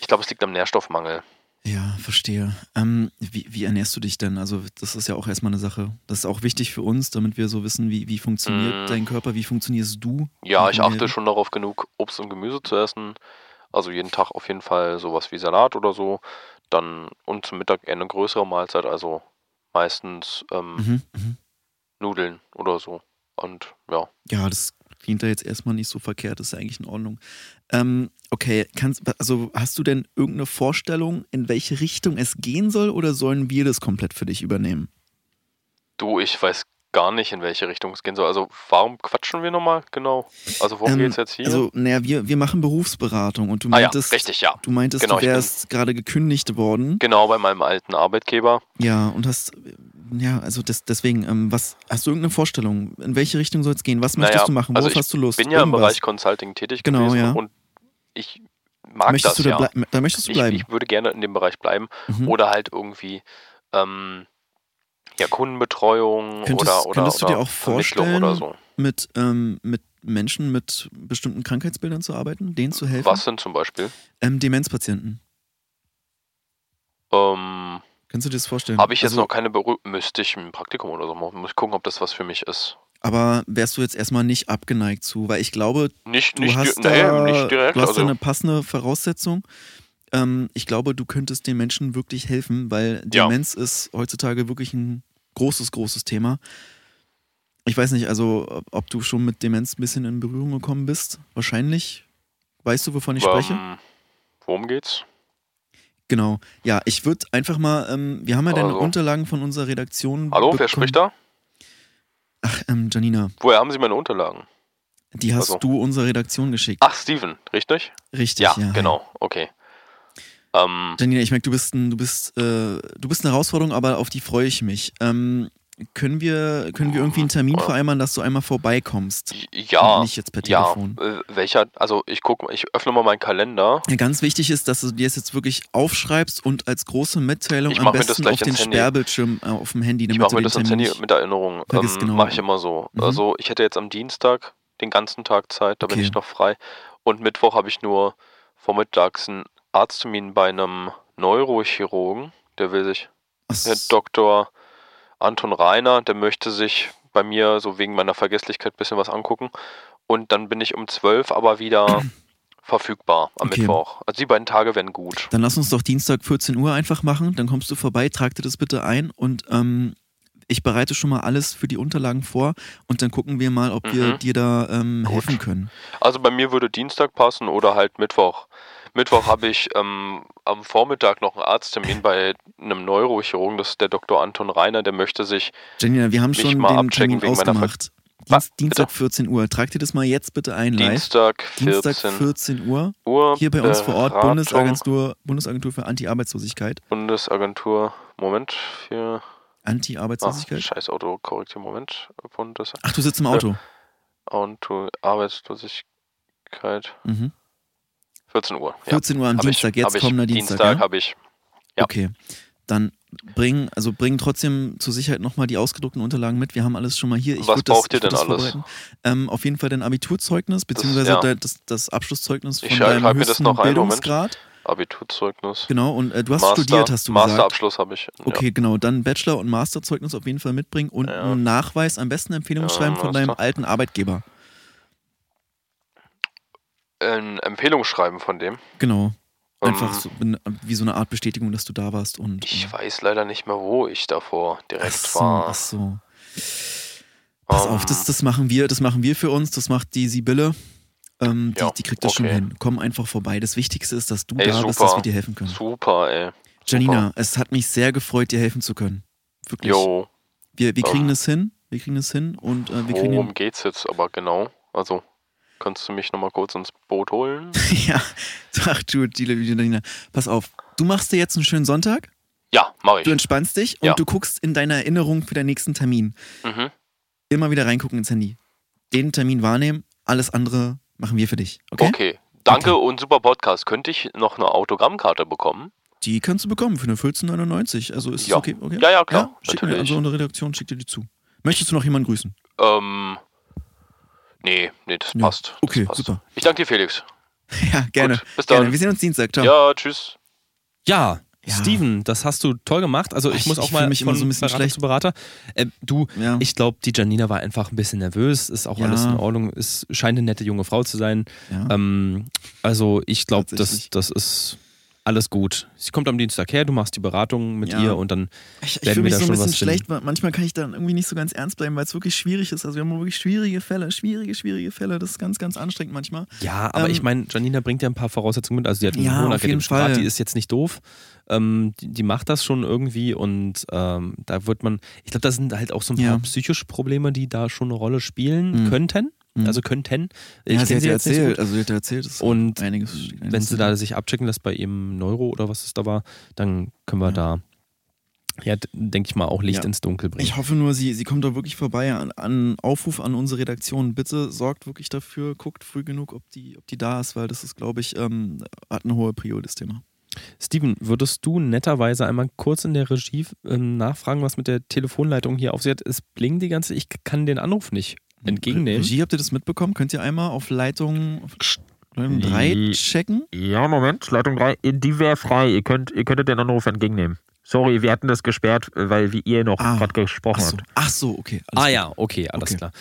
Ich glaube, es liegt am Nährstoffmangel. Ja, verstehe. Ähm, wie, wie ernährst du dich denn? Also das ist ja auch erstmal eine Sache. Das ist auch wichtig für uns, damit wir so wissen, wie, wie funktioniert Mm. dein Körper, wie funktionierst du? Ja, ich achte schon darauf, genug Obst und Gemüse zu essen. Also jeden Tag auf jeden Fall sowas wie Salat oder so. Dann und zum Mittag eher eine größere Mahlzeit, also meistens ähm, Mhm, mhm. Nudeln oder so. Und ja. Ja, das klingt da jetzt erstmal nicht so verkehrt, ist eigentlich in Ordnung. Ähm, okay, kannst, also hast du denn irgendeine Vorstellung, in welche Richtung es gehen soll oder sollen wir das komplett für dich übernehmen? Du, ich weiß gar nicht, in welche Richtung es gehen soll. Also warum quatschen wir nochmal genau? Also worum Ähm, geht's jetzt hier? Also, naja, wir, wir machen Berufsberatung und du ah ja, meintest, richtig, ja. du meintest, Genau, du ich wärst gerade gekündigt worden. Genau, bei meinem alten Arbeitgeber. Ja, und hast, ja, also das, deswegen, ähm, was, hast du irgendeine Vorstellung? In welche Richtung soll es gehen? Was möchtest Naja, du machen? Worauf also ich hast du Lust? bin ja im Irgendwas. Bereich Consulting tätig Genau, gewesen ja. und ich mag möchtest das du da, ja. da möchtest du Ich, bleiben. ich würde gerne in dem Bereich bleiben Mhm. oder halt irgendwie ähm, ja, Kundenbetreuung Könntest- oder, oder, könntest du dir auch vorstellen, so. mit, ähm, mit Menschen mit bestimmten Krankheitsbildern zu arbeiten, denen zu helfen? Was denn zum Beispiel? Ähm, Demenzpatienten. Ähm, Kannst du dir das vorstellen? Habe ich jetzt also, noch keine Berührung. Müsste ich ein Praktikum oder so machen. Muss ich gucken, ob das was für mich ist. Aber wärst du jetzt erstmal nicht abgeneigt zu? Weil ich glaube, Nicht, du nicht, hast, da, nee, nicht direkt. du hast also, da eine passende Voraussetzung. Ähm, ich glaube, du könntest den Menschen wirklich helfen, weil Ja. Demenz ist heutzutage wirklich ein großes, großes Thema. Ich weiß nicht, also ob- du schon mit Demenz ein bisschen in Berührung gekommen bist. Wahrscheinlich. Weißt du, wovon ich spreche? ähm, worum geht's? Genau. Ja, ich würde einfach mal, ähm, wir haben ja deine Also. Unterlagen von unserer Redaktion. Hallo, wer bekommen. spricht da? Ach, ähm, Janina, Woher haben Sie meine Unterlagen? die hast Also. du unserer Redaktion geschickt. Ach, Steven, richtig? Richtig, Ja, ja. genau. Okay. Ähm, Janina, ich merke, du bist ein, du bist, äh, du bist eine Herausforderung, aber auf die freue ich mich. Ähm, können wir, können wir irgendwie einen Termin Ja. vereinbaren, dass du einmal vorbeikommst? ja. Nicht jetzt per Ja, Telefon. äh, welcher, also ich gucke, ich öffne mal meinen Kalender. Ja, ganz wichtig ist, dass du dir es jetzt wirklich aufschreibst und als große Mitteilung Ich am das besten auf den. Sperrbildschirm äh, auf dem Handy, Ich damit mache du mir das ans Termin Handy mit Erinnerung. Vergiss, Ähm, genau. Mache ich immer so. Mhm. Also ich hätte jetzt am Dienstag den ganzen Tag Zeit, da bin Okay. ich noch frei. Und Mittwoch habe ich nur vormittags einen Arzttermin bei einem Neurochirurgen. Der will sich, der Dr. Anton Reiner, der möchte sich bei mir so wegen meiner Vergesslichkeit ein bisschen was angucken. Und dann bin ich um 12 aber wieder verfügbar am Okay. Mittwoch. Also die beiden Tage wären gut. Dann lass uns doch Dienstag 14 Uhr einfach machen. Dann kommst du vorbei, trag dir das bitte ein und ähm, ich bereite schon mal alles für die Unterlagen vor und dann gucken wir mal, ob wir Mhm. dir da ähm, helfen können. Also bei mir würde Dienstag passen oder halt Mittwoch. Mittwoch habe ich ähm, am Vormittag noch einen Arzttermin bei einem Neurochirurgen, das ist der Dr. Anton Reiner, der möchte sich. Janina, wir haben schon mal den Termin ausgemacht. Dienst, Dienstag 14 Uhr. Tragt ihr das mal jetzt bitte ein, live. Dienstag 14 Dienstag 14 Uhr. Uhr. Hier bei uns vor Ort, Bundesagentur, Bundesagentur für Anti-Arbeitslosigkeit. Bundesagentur. Moment, für. Anti-Arbeitslosigkeit. scheiß Autokorrektur, Moment. Bundes Ach, du sitzt im Auto. Auto Arbeitslosigkeit. Mhm. 14 Uhr. Ja. 14 Uhr am Hab Dienstag, ich, jetzt kommender Dienstag. Dienstag ja? habe ich. ja. Okay. Dann bring, also bring trotzdem zur Sicherheit nochmal die ausgedruckten Unterlagen mit. Wir haben alles schon mal hier. Ich Was würd das, braucht ihr denn das alles? Ähm, auf jeden Fall dein Abiturzeugnis, beziehungsweise ja. de- das, das Abschlusszeugnis von Ich deinem das höchsten. Bildungsgrad. Abiturzeugnis. Genau, und äh, du hast Master, studiert, hast du gesagt. Masterabschluss habe ich. Okay, genau. Dann Bachelor- und Masterzeugnis auf jeden Fall mitbringen und Ja. einen Nachweis, am besten Empfehlungsschreiben Ja, von deinem alten Arbeitgeber. Ein Empfehlungsschreiben von dem. Genau. Einfach Ähm, so, wie so eine Art Bestätigung, dass du da warst. Und, Ich äh, weiß leider nicht mehr, wo ich davor direkt ach so, war. ach so. Pass auf, Ähm, das, das machen wir, das machen wir für uns, das macht die Sibylle. Ähm, die, Ja, die kriegt das schon okay. hin. Komm einfach vorbei. Das Wichtigste ist, dass du Ey, da bist, super. dass wir dir helfen können. Super, ey. Janina, es hat mich sehr gefreut, dir helfen zu können. Wirklich. Jo, Wir, wir kriegen Ähm, das hin. Wir kriegen das hin und äh, wir kriegen worum geht's jetzt aber genau? Also, kannst du mich nochmal kurz ins Boot holen? Ja, ach du, die Janina. Pass auf, du machst dir jetzt einen schönen Sonntag, Ja, mach ich. du entspannst dich und Ja. du guckst in deiner Erinnerung für deinen nächsten Termin. Mhm. Immer wieder reingucken ins Handy. Den Termin wahrnehmen, alles andere machen wir für dich. Okay? Okay. Danke und super Podcast. Könnte ich noch eine Autogrammkarte bekommen? Die kannst du bekommen für eine 14,99. Also ist Ja. okay? okay? Ja, ja, klar, Schick mir, also unsere Redaktion schickt dir die zu. Möchtest du noch jemanden grüßen? Ähm. Nee, nee, das Ja. passt. Das Okay, passt. super. Ich danke dir, Felix. Ja, gerne. Gut, bis dann. gerne. Wir sehen uns Dienstag. Ciao. Ja, tschüss. Ja, Ja. Steven, das hast du toll gemacht. Also ich, Ich- muss ich auch fühl mal mich immer von so ein bisschen Berater schlecht. zu Berater. Äh, du, Ja. ich glaube, die Janina war einfach ein bisschen nervös. Ist auch Ja. alles in Ordnung. Es scheint eine nette junge Frau zu sein. Ja. Ähm, also ich glaube, das, das ist alles gut. Sie kommt am Dienstag her, du machst die Beratung mit Ja. ihr und dann Ich, ich werden fühle wir mich da so ein schon bisschen was finden. schlecht, weil manchmal kann ich dann irgendwie nicht so ganz ernst bleiben, weil es wirklich schwierig ist. Also wir haben wirklich schwierige Fälle, schwierige, schwierige Fälle. Das ist ganz, ganz anstrengend manchmal. Ja, aber Ähm, ich meine, Janina bringt ja ein paar Voraussetzungen mit. Also die hat einen Ja, akademischen Grad, Fall. die ist jetzt nicht doof. Ähm, die, die macht das schon irgendwie und ähm, da wird man, ich glaube, da sind halt auch so ein paar Ja. psychische Probleme, die da schon eine Rolle spielen Mhm. könnten. Mhm. Also könnten. Ich ja, sie hat ja jetzt nicht erzählt, gut. also sie hat erzählt, es Und einiges, Wenn einiges sie da sich abchecken lässt bei ihrem Neuro oder was es da war, dann können wir Ja. da, ja, denke ich mal, auch Licht Ja. ins Dunkel bringen. Ich hoffe nur, sie, sie kommt da wirklich vorbei. An, an Aufruf an unsere Redaktion. Bitte sorgt wirklich dafür, guckt früh genug, ob die, ob die da ist, weil das ist, glaube ich, ähm, hat eine hohe Prio, das Thema. Steven, würdest du netterweise einmal kurz in der Regie ähm, nachfragen, was mit der Telefonleitung hier auf sich hat? Es blinkt die ganze, ich kann den Anruf nicht entgegennehmen. Regie, habt ihr das mitbekommen? Könnt ihr einmal auf Leitung, auf Leitung 3 Die- checken? Ja, Moment, Leitung 3, die wäre frei. Ihr, könnt, ihr könntet den Anruf entgegennehmen. Sorry, wir hatten das gesperrt, weil wie ihr noch Ah, gerade gesprochen Ach so, habt. ach so okay. alles Ah gut. ja, okay, alles Okay. klar.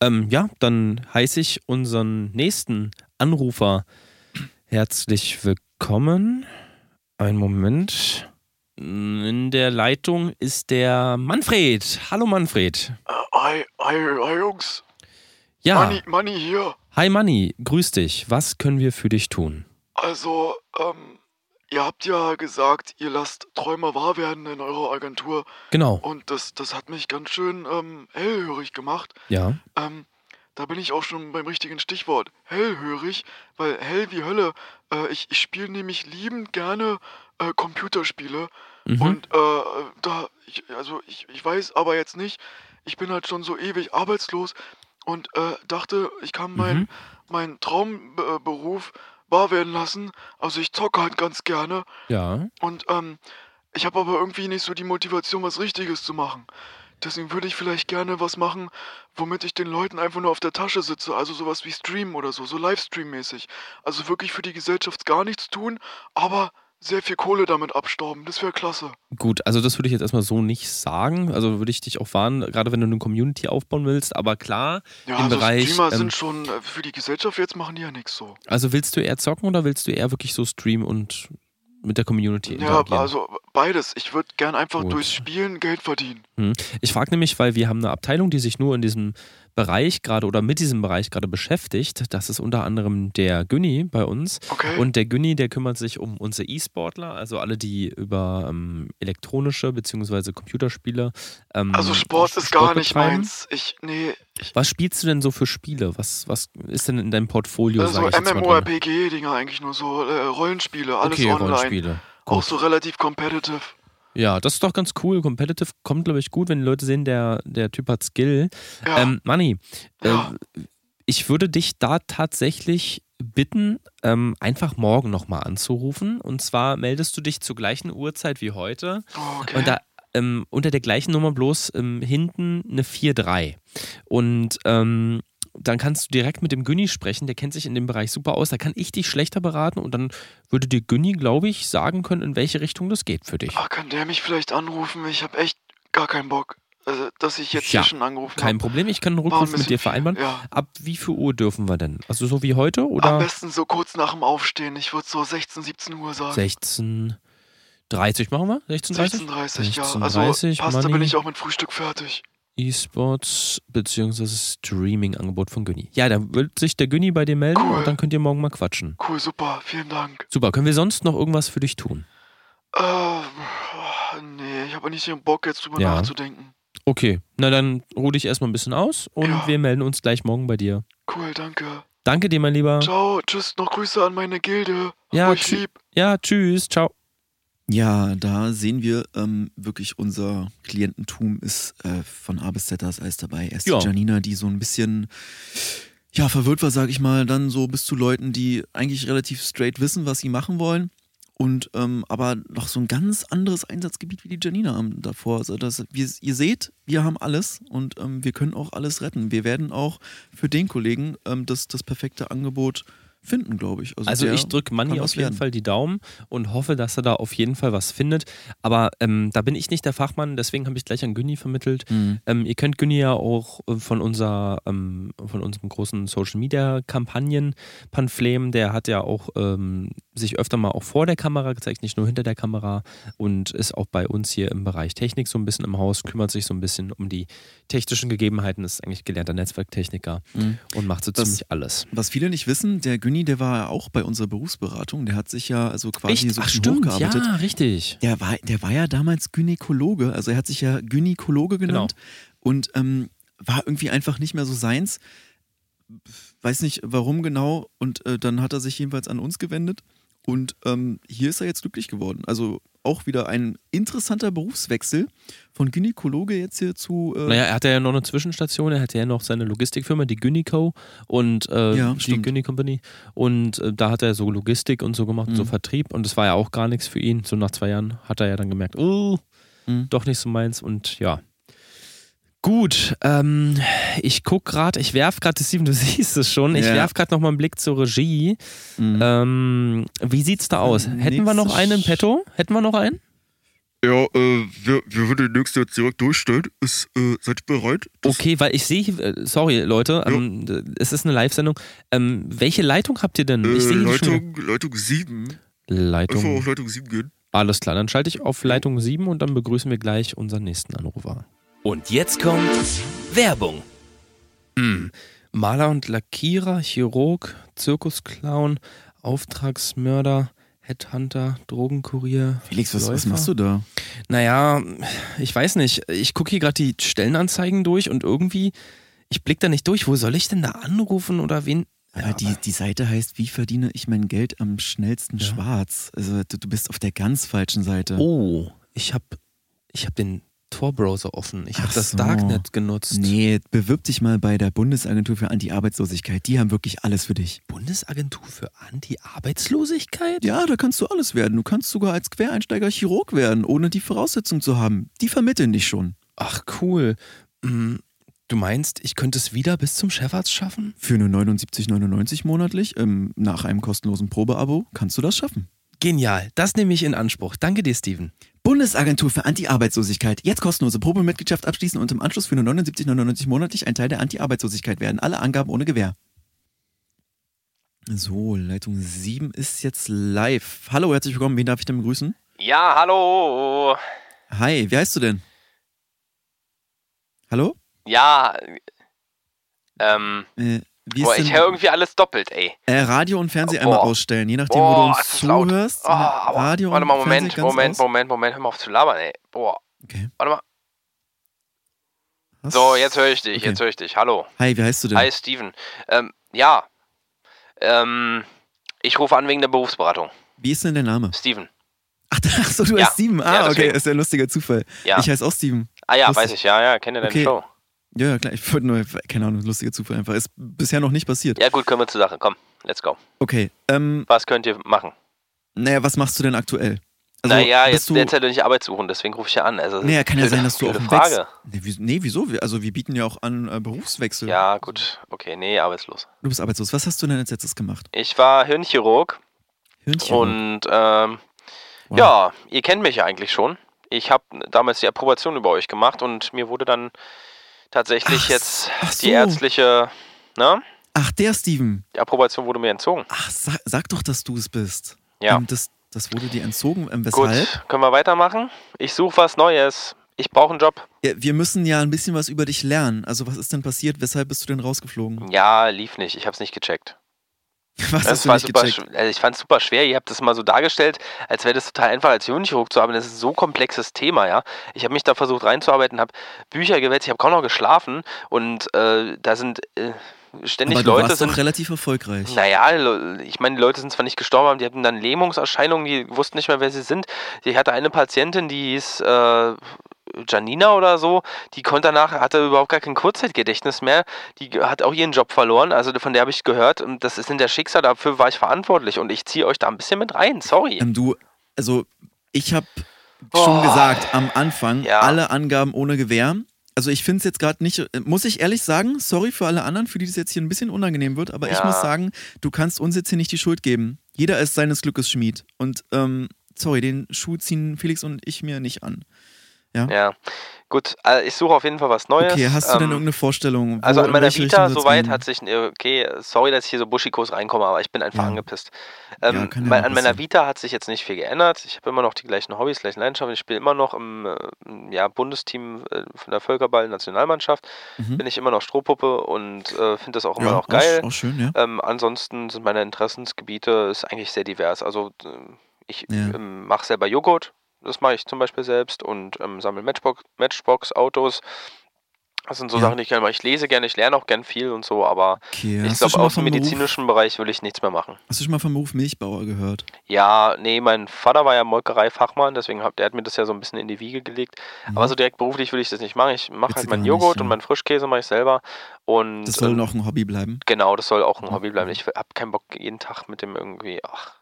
Ähm, ja, dann heiße ich unseren nächsten Anrufer herzlich willkommen. Einen Moment. In der Leitung ist der Manfred. Hallo Manfred. Hi, hi, hi Jungs. Ja, Money, Money hier. hi Manni, grüß dich. Was können wir für dich tun? Also, ähm, ihr habt ja gesagt, ihr lasst Träume wahr werden in eurer Agentur. Genau, Und das, das hat mich ganz schön ähm, hellhörig gemacht. ja. Ähm, da bin ich auch schon beim richtigen Stichwort. Hellhörig, weil hell wie Hölle. Äh, ich ich spiele nämlich liebend gerne äh, Computerspiele. Mhm. Und äh, da, ich, also ich, ich weiß aber jetzt nicht, ich bin halt schon so ewig arbeitslos und äh, dachte, ich kann meinen Mhm. mein Traumberuf wahr werden lassen. Also ich zocke halt ganz gerne Ja. und ähm, ich habe aber irgendwie nicht so die Motivation, was Richtiges zu machen. Deswegen würde ich vielleicht gerne was machen, womit ich den Leuten einfach nur auf der Tasche sitze. Also sowas wie Stream oder so, so Livestream-mäßig. Also wirklich für die Gesellschaft gar nichts tun, aber sehr viel Kohle damit abstauben. Das wäre klasse. Gut, also das würde ich jetzt erstmal so nicht sagen. Also würde ich dich auch warnen, gerade wenn du eine Community aufbauen willst. Aber klar, Ja, im also Bereich. Streamer ähm, sind schon äh, für die Gesellschaft jetzt machen die ja nichts so. also willst du eher zocken oder willst du eher wirklich so streamen und mit der Community Ja, also beides. Ich würde gern einfach Gut. durchs Spielen Geld verdienen. Ich frage nämlich, weil wir haben eine Abteilung, die sich nur in diesem Bereich gerade oder mit diesem Bereich gerade beschäftigt. Das ist unter anderem der Günni bei uns. Okay. Und der Günni, der kümmert sich um unsere E-Sportler, also alle, die über ähm, elektronische bzw. Computerspiele. Ähm, also Sport ist gar nicht betreiben. meins. Ich, nee, ich, Was spielst du denn so für Spiele? Was, was ist denn in deinem Portfolio? also? MMORPG-Dinger eigentlich nur so, äh, Rollenspiele, alles Okay, online. Rollenspiele. Auch so relativ competitive. Ja, das ist doch ganz cool. Competitive kommt, glaube ich, gut, wenn die Leute sehen, der, der Typ hat Skill. Ja, Ähm, Manni, Ja. äh, ich würde dich da tatsächlich bitten, ähm, einfach morgen nochmal anzurufen. Und zwar meldest du dich zur gleichen Uhrzeit wie heute. oh, okay. Und da ähm, unter der gleichen Nummer bloß ähm, hinten eine 4-3. Und ähm, dann kannst du direkt mit dem Günni sprechen, der kennt sich in dem Bereich super aus. Da kann ich dich schlechter beraten und dann würde dir Günni, glaube ich, sagen können, in welche Richtung das geht für dich. Ach, kann der mich vielleicht anrufen? Ich habe echt gar keinen Bock. Also, dass ich jetzt Ja, hier schon angerufen Kein habe. Problem, ich kann einen War ein Rückruf mit dir vereinbaren. Ja. Ab wie viel Uhr dürfen wir denn? Also so wie heute Am oder besten so kurz nach dem Aufstehen. Ich würde so 16, 17 Uhr sagen. 16.30 machen wir? 16.30 16.30 ja. Also 16:30, passt, da bin Money. ich auch mit Frühstück fertig. E-Sports bzw. Streaming-Angebot von Günni. Ja, dann wird sich der Günni bei dir melden Cool. und dann könnt ihr morgen mal quatschen. Cool, super, vielen Dank. Super, können wir sonst noch irgendwas für dich tun? Äh, oh, nee, ich habe nicht den Bock, jetzt drüber Ja. nachzudenken. Okay, na dann ruh dich erstmal ein bisschen aus und Ja. wir melden uns gleich morgen bei dir. Cool, danke. Danke dir, mein Lieber. Ciao, tschüss, noch Grüße an meine Gilde. Ja, euch lieb. Ja, tschüss, ciao. Ja, da sehen wir ähm, wirklich, unser Kliententum ist äh, von A bis Z da ist alles dabei. Erst Ja. die Janina, die so ein bisschen ja, verwirrt war, sag ich mal, dann so bis zu Leuten, die eigentlich relativ straight wissen, was sie machen wollen. Und ähm, aber noch so ein ganz anderes Einsatzgebiet wie die Janina am- davor. Also das, wir, ihr seht, wir haben alles und ähm, wir können auch alles retten. Wir werden auch für den Kollegen ähm, das, das perfekte Angebot finden, glaube ich. Also der ich drücke Manni auf jeden werden. Fall die Daumen und hoffe, dass er da auf jeden Fall was findet. Aber ähm, da bin ich nicht der Fachmann, deswegen habe ich gleich an Günni vermittelt. Mhm. Ähm, ihr kennt Günni ja auch äh, von, unser, ähm, von unserem großen Social Media Kampagnen Panflem. Der hat ja auch ähm, sich öfter mal auch vor der Kamera gezeigt, nicht nur hinter der Kamera und ist auch bei uns hier im Bereich Technik so ein bisschen im Haus, kümmert sich so ein bisschen um die technischen Gegebenheiten, ist eigentlich gelernter Netzwerktechniker Mhm. und macht so Das- ziemlich alles. Was viele nicht wissen, der Günni, der war ja auch bei unserer Berufsberatung. Der hat sich ja also quasi so Ach, stimmt, hochgearbeitet. ja, richtig. Der, war, der war ja damals Gynäkologe, also er hat sich ja Gynäkologe Genau. genannt und ähm, war irgendwie einfach nicht mehr so seins. Weiß nicht warum genau und äh, dann hat er sich jedenfalls an uns gewendet und ähm, hier ist er jetzt glücklich geworden. Also auch wieder ein interessanter Berufswechsel von Gynäkologe jetzt hier zu. Äh, Naja, er hatte ja noch eine Zwischenstation, er hatte ja noch seine Logistikfirma, die Gynico und äh, Ja, die stimmt. Gyni Company. Und äh, da hat er so Logistik und so gemacht und so Mhm. Vertrieb. Und das war ja auch gar nichts für ihn. So nach zwei Jahren hat er ja dann gemerkt, oh, Mhm. doch nicht so meins. Und ja. Gut, ähm, ich guck gerade, ich werf gerade, Steven, du siehst es schon, ich Ja. werf gerade nochmal einen Blick zur Regie. Mhm. Ähm, wie sieht's da aus? Hätten wir noch einen im Petto? Hätten wir noch einen? Ja, äh, wir, wir würden den nächsten jetzt direkt durchstellen. Ist, äh, seid ihr bereit? Das- Okay, weil ich sehe, äh, sorry Leute, ähm, d- es ist eine Live-Sendung. Ähm, welche Leitung habt ihr denn? Äh, ich sehe hier schon Leitung, Leitung 7. Einfach Leitung. auf Leitung 7 gehen. Alles klar, dann schalte ich auf Leitung 7 und dann begrüßen wir gleich unseren nächsten Anrufer. Und jetzt kommt Werbung. Hm. Maler und Lackierer, Chirurg, Zirkusclown, Auftragsmörder, Headhunter, Drogenkurier. Felix, was, was machst du da? Naja, ich weiß nicht. Ich gucke hier gerade die Stellenanzeigen durch und irgendwie, ich blicke da nicht durch. Wo soll ich denn da anrufen oder wen? Aber die, die Seite heißt, wie verdiene ich mein Geld am schnellsten Ja. schwarz? Also du, du bist auf der ganz falschen Seite. Oh, ich habe ich hab den Tor-Browser offen. Ich habe das so. Darknet genutzt. Nee, bewirb dich mal bei der Bundesagentur für Anti-Arbeitslosigkeit. Die haben wirklich alles für dich. Bundesagentur für Anti-Arbeitslosigkeit? Ja, da kannst du alles werden. Du kannst sogar als Quereinsteiger Chirurg werden, ohne die Voraussetzung zu haben. Die vermitteln dich schon. Ach, cool. Hm, Du meinst, ich könnte es wieder bis zum Chefarzt schaffen? Für nur 79,99 monatlich, ähm, nach einem kostenlosen Probeabo, kannst du das schaffen. Genial, das nehme ich in Anspruch. Danke dir, Steven. Bundesagentur für Anti-Arbeitslosigkeit. Jetzt kostenlose Probemitgliedschaft abschließen und im Anschluss für nur 79,99 monatlich ein Teil der Anti-Arbeitslosigkeit werden. Alle Angaben ohne Gewähr. So, Leitung 7 ist jetzt live. Hallo, herzlich willkommen. Wen darf ich denn begrüßen? Ja, hallo. Hi, wie heißt du denn? Hallo? Ja, Ähm, Äh, boah, ich höre irgendwie alles doppelt, ey. äh, Radio und Fernsehen einmal Boah. ausstellen, je nachdem, wo du Boah, uns zuhörst. Oh. Radio Warte mal, und Moment, Fernsehen Moment, aus. Moment, Moment, hör mal auf zu labern, ey. Boah, Okay. warte mal. Was? So, jetzt höre ich dich, Okay. jetzt höre ich dich. Hallo. Hi, wie heißt du denn? Hi, Steven. Ähm, ja. Ähm, ich rufe an wegen der Berufsberatung. Wie ist denn der Name? Steven. Ach, ach so, du Ja. heißt Steven. Ja, Ah, okay, deswegen. ist ja ein lustiger Zufall. Ja. Ich heiße auch Steven. Ah ja, lustig. weiß ich, ja, ja, kenne deine Okay. Show. Ja, ja, klar. Ich wollte nur, keine Ahnung, lustiger Zufall einfach. Ist bisher noch nicht passiert. Ja gut, können wir zur Sache. Komm, let's go. Okay, ähm, Was könnt ihr machen? naja, was machst du denn aktuell? Also, naja, jetzt du, derzeit nicht Arbeit suchen, deswegen rufe ich ja an. Also, Naja, kann ja sein, dass du auch einen Frage. Wechsel. Nee, wieso, Also, wir bieten ja auch an äh, Berufswechsel. Ja, gut. Okay, nee, arbeitslos. Du bist arbeitslos. Was hast du denn als letztes gemacht? Ich war Hirnchirurg Hirnchirurg. und ähm, Wow. ja, ihr kennt mich ja eigentlich schon. Ich habe damals die Approbation über euch gemacht und mir wurde dann tatsächlich Ach, jetzt ach die so. ärztliche, ne? Ach, der Steven. Die Approbation wurde mir entzogen. Ach, sag, sag doch, dass du es bist. Ja. Ähm, das, das wurde dir entzogen. Ähm, Gut, weshalb? können wir weitermachen? Ich suche was Neues. Ich brauche einen Job. Ja, wir müssen ja ein bisschen was über dich lernen. Also, was ist denn passiert? Weshalb bist du denn rausgeflogen? Ja, lief nicht. Ich habe es nicht gecheckt. Was Das hast du war super, also ich fand es super schwer. Ihr habt das mal so dargestellt, als wäre das total einfach als Hirnchirurg zu haben. Das ist so ein komplexes Thema, ja. Ich habe mich da versucht reinzuarbeiten, habe Bücher gewälzt, ich habe kaum noch geschlafen und äh, da sind äh, ständig Aber du Leute warst sind. doch relativ erfolgreich. Naja, ich meine, die Leute sind zwar nicht gestorben, aber die hatten dann Lähmungserscheinungen, die wussten nicht mehr, wer sie sind. Ich hatte eine Patientin, die hieß äh, Janina oder so, die konnte danach, hatte überhaupt gar kein Kurzzeitgedächtnis mehr. Die hat auch ihren Job verloren, also von der habe ich gehört, und das ist in der Schicksal, dafür war ich verantwortlich und ich ziehe euch da ein bisschen mit rein, sorry. Ähm, du, also, ich habe schon Oh. gesagt am Anfang, Ja. alle Angaben ohne Gewähr. Also ich finde es jetzt gerade nicht, äh, muss ich ehrlich sagen, sorry für alle anderen, für die das jetzt hier ein bisschen unangenehm wird, aber ich Ja. muss sagen, du kannst uns jetzt hier nicht die Schuld geben. Jeder ist seines Glückes Schmied. Und ähm, sorry, den Schuh ziehen Felix und ich mir nicht an. Ja, gut, äh, ich suche auf jeden Fall was Neues. Okay, hast du denn Ähm, irgendeine Vorstellung? Also an in meiner Vita soweit hat sich, äh, okay, sorry, dass ich hier so buschikos reinkomme, aber ich bin einfach Ja. angepisst. Ja, Ähm, ja an meiner. Vita hat sich jetzt nicht viel geändert. Ich habe immer noch die gleichen Hobbys, gleichen Leidenschaften. Ich spiele immer noch im äh, ja, Bundesteam von der Völkerball-Nationalmannschaft. Mhm. Bin ich immer noch Strohpuppe und äh, finde das auch immer ja, noch geil. Auch, auch schön, ja. Ähm, ansonsten sind meine Interessensgebiete ist eigentlich sehr divers. Also ich Ja. mache selber Joghurt, das mache ich zum Beispiel selbst und ähm, sammle Matchbox, Matchbox-Autos. Das sind so Ja. Sachen, die ich gerne mache. Ich lese gerne, ich lerne auch gern viel und so, aber Okay, ich glaube, aus dem vom Beruf, medizinischen Bereich will ich nichts mehr machen. hast du schon mal vom Beruf Milchbauer gehört? Ja, nee, mein Vater war ja Molkereifachmann, deswegen hat der hat mir das ja so ein bisschen in die Wiege gelegt. Aber Mhm. so direkt beruflich will ich das nicht machen. Ich mache halt meinen nicht, Joghurt ja. und meinen Frischkäse mache ich selber. Und Das soll ähm, noch ein Hobby bleiben. genau, das soll auch ein Mhm. Hobby bleiben. Ich habe keinen Bock jeden Tag mit dem irgendwie. Ach,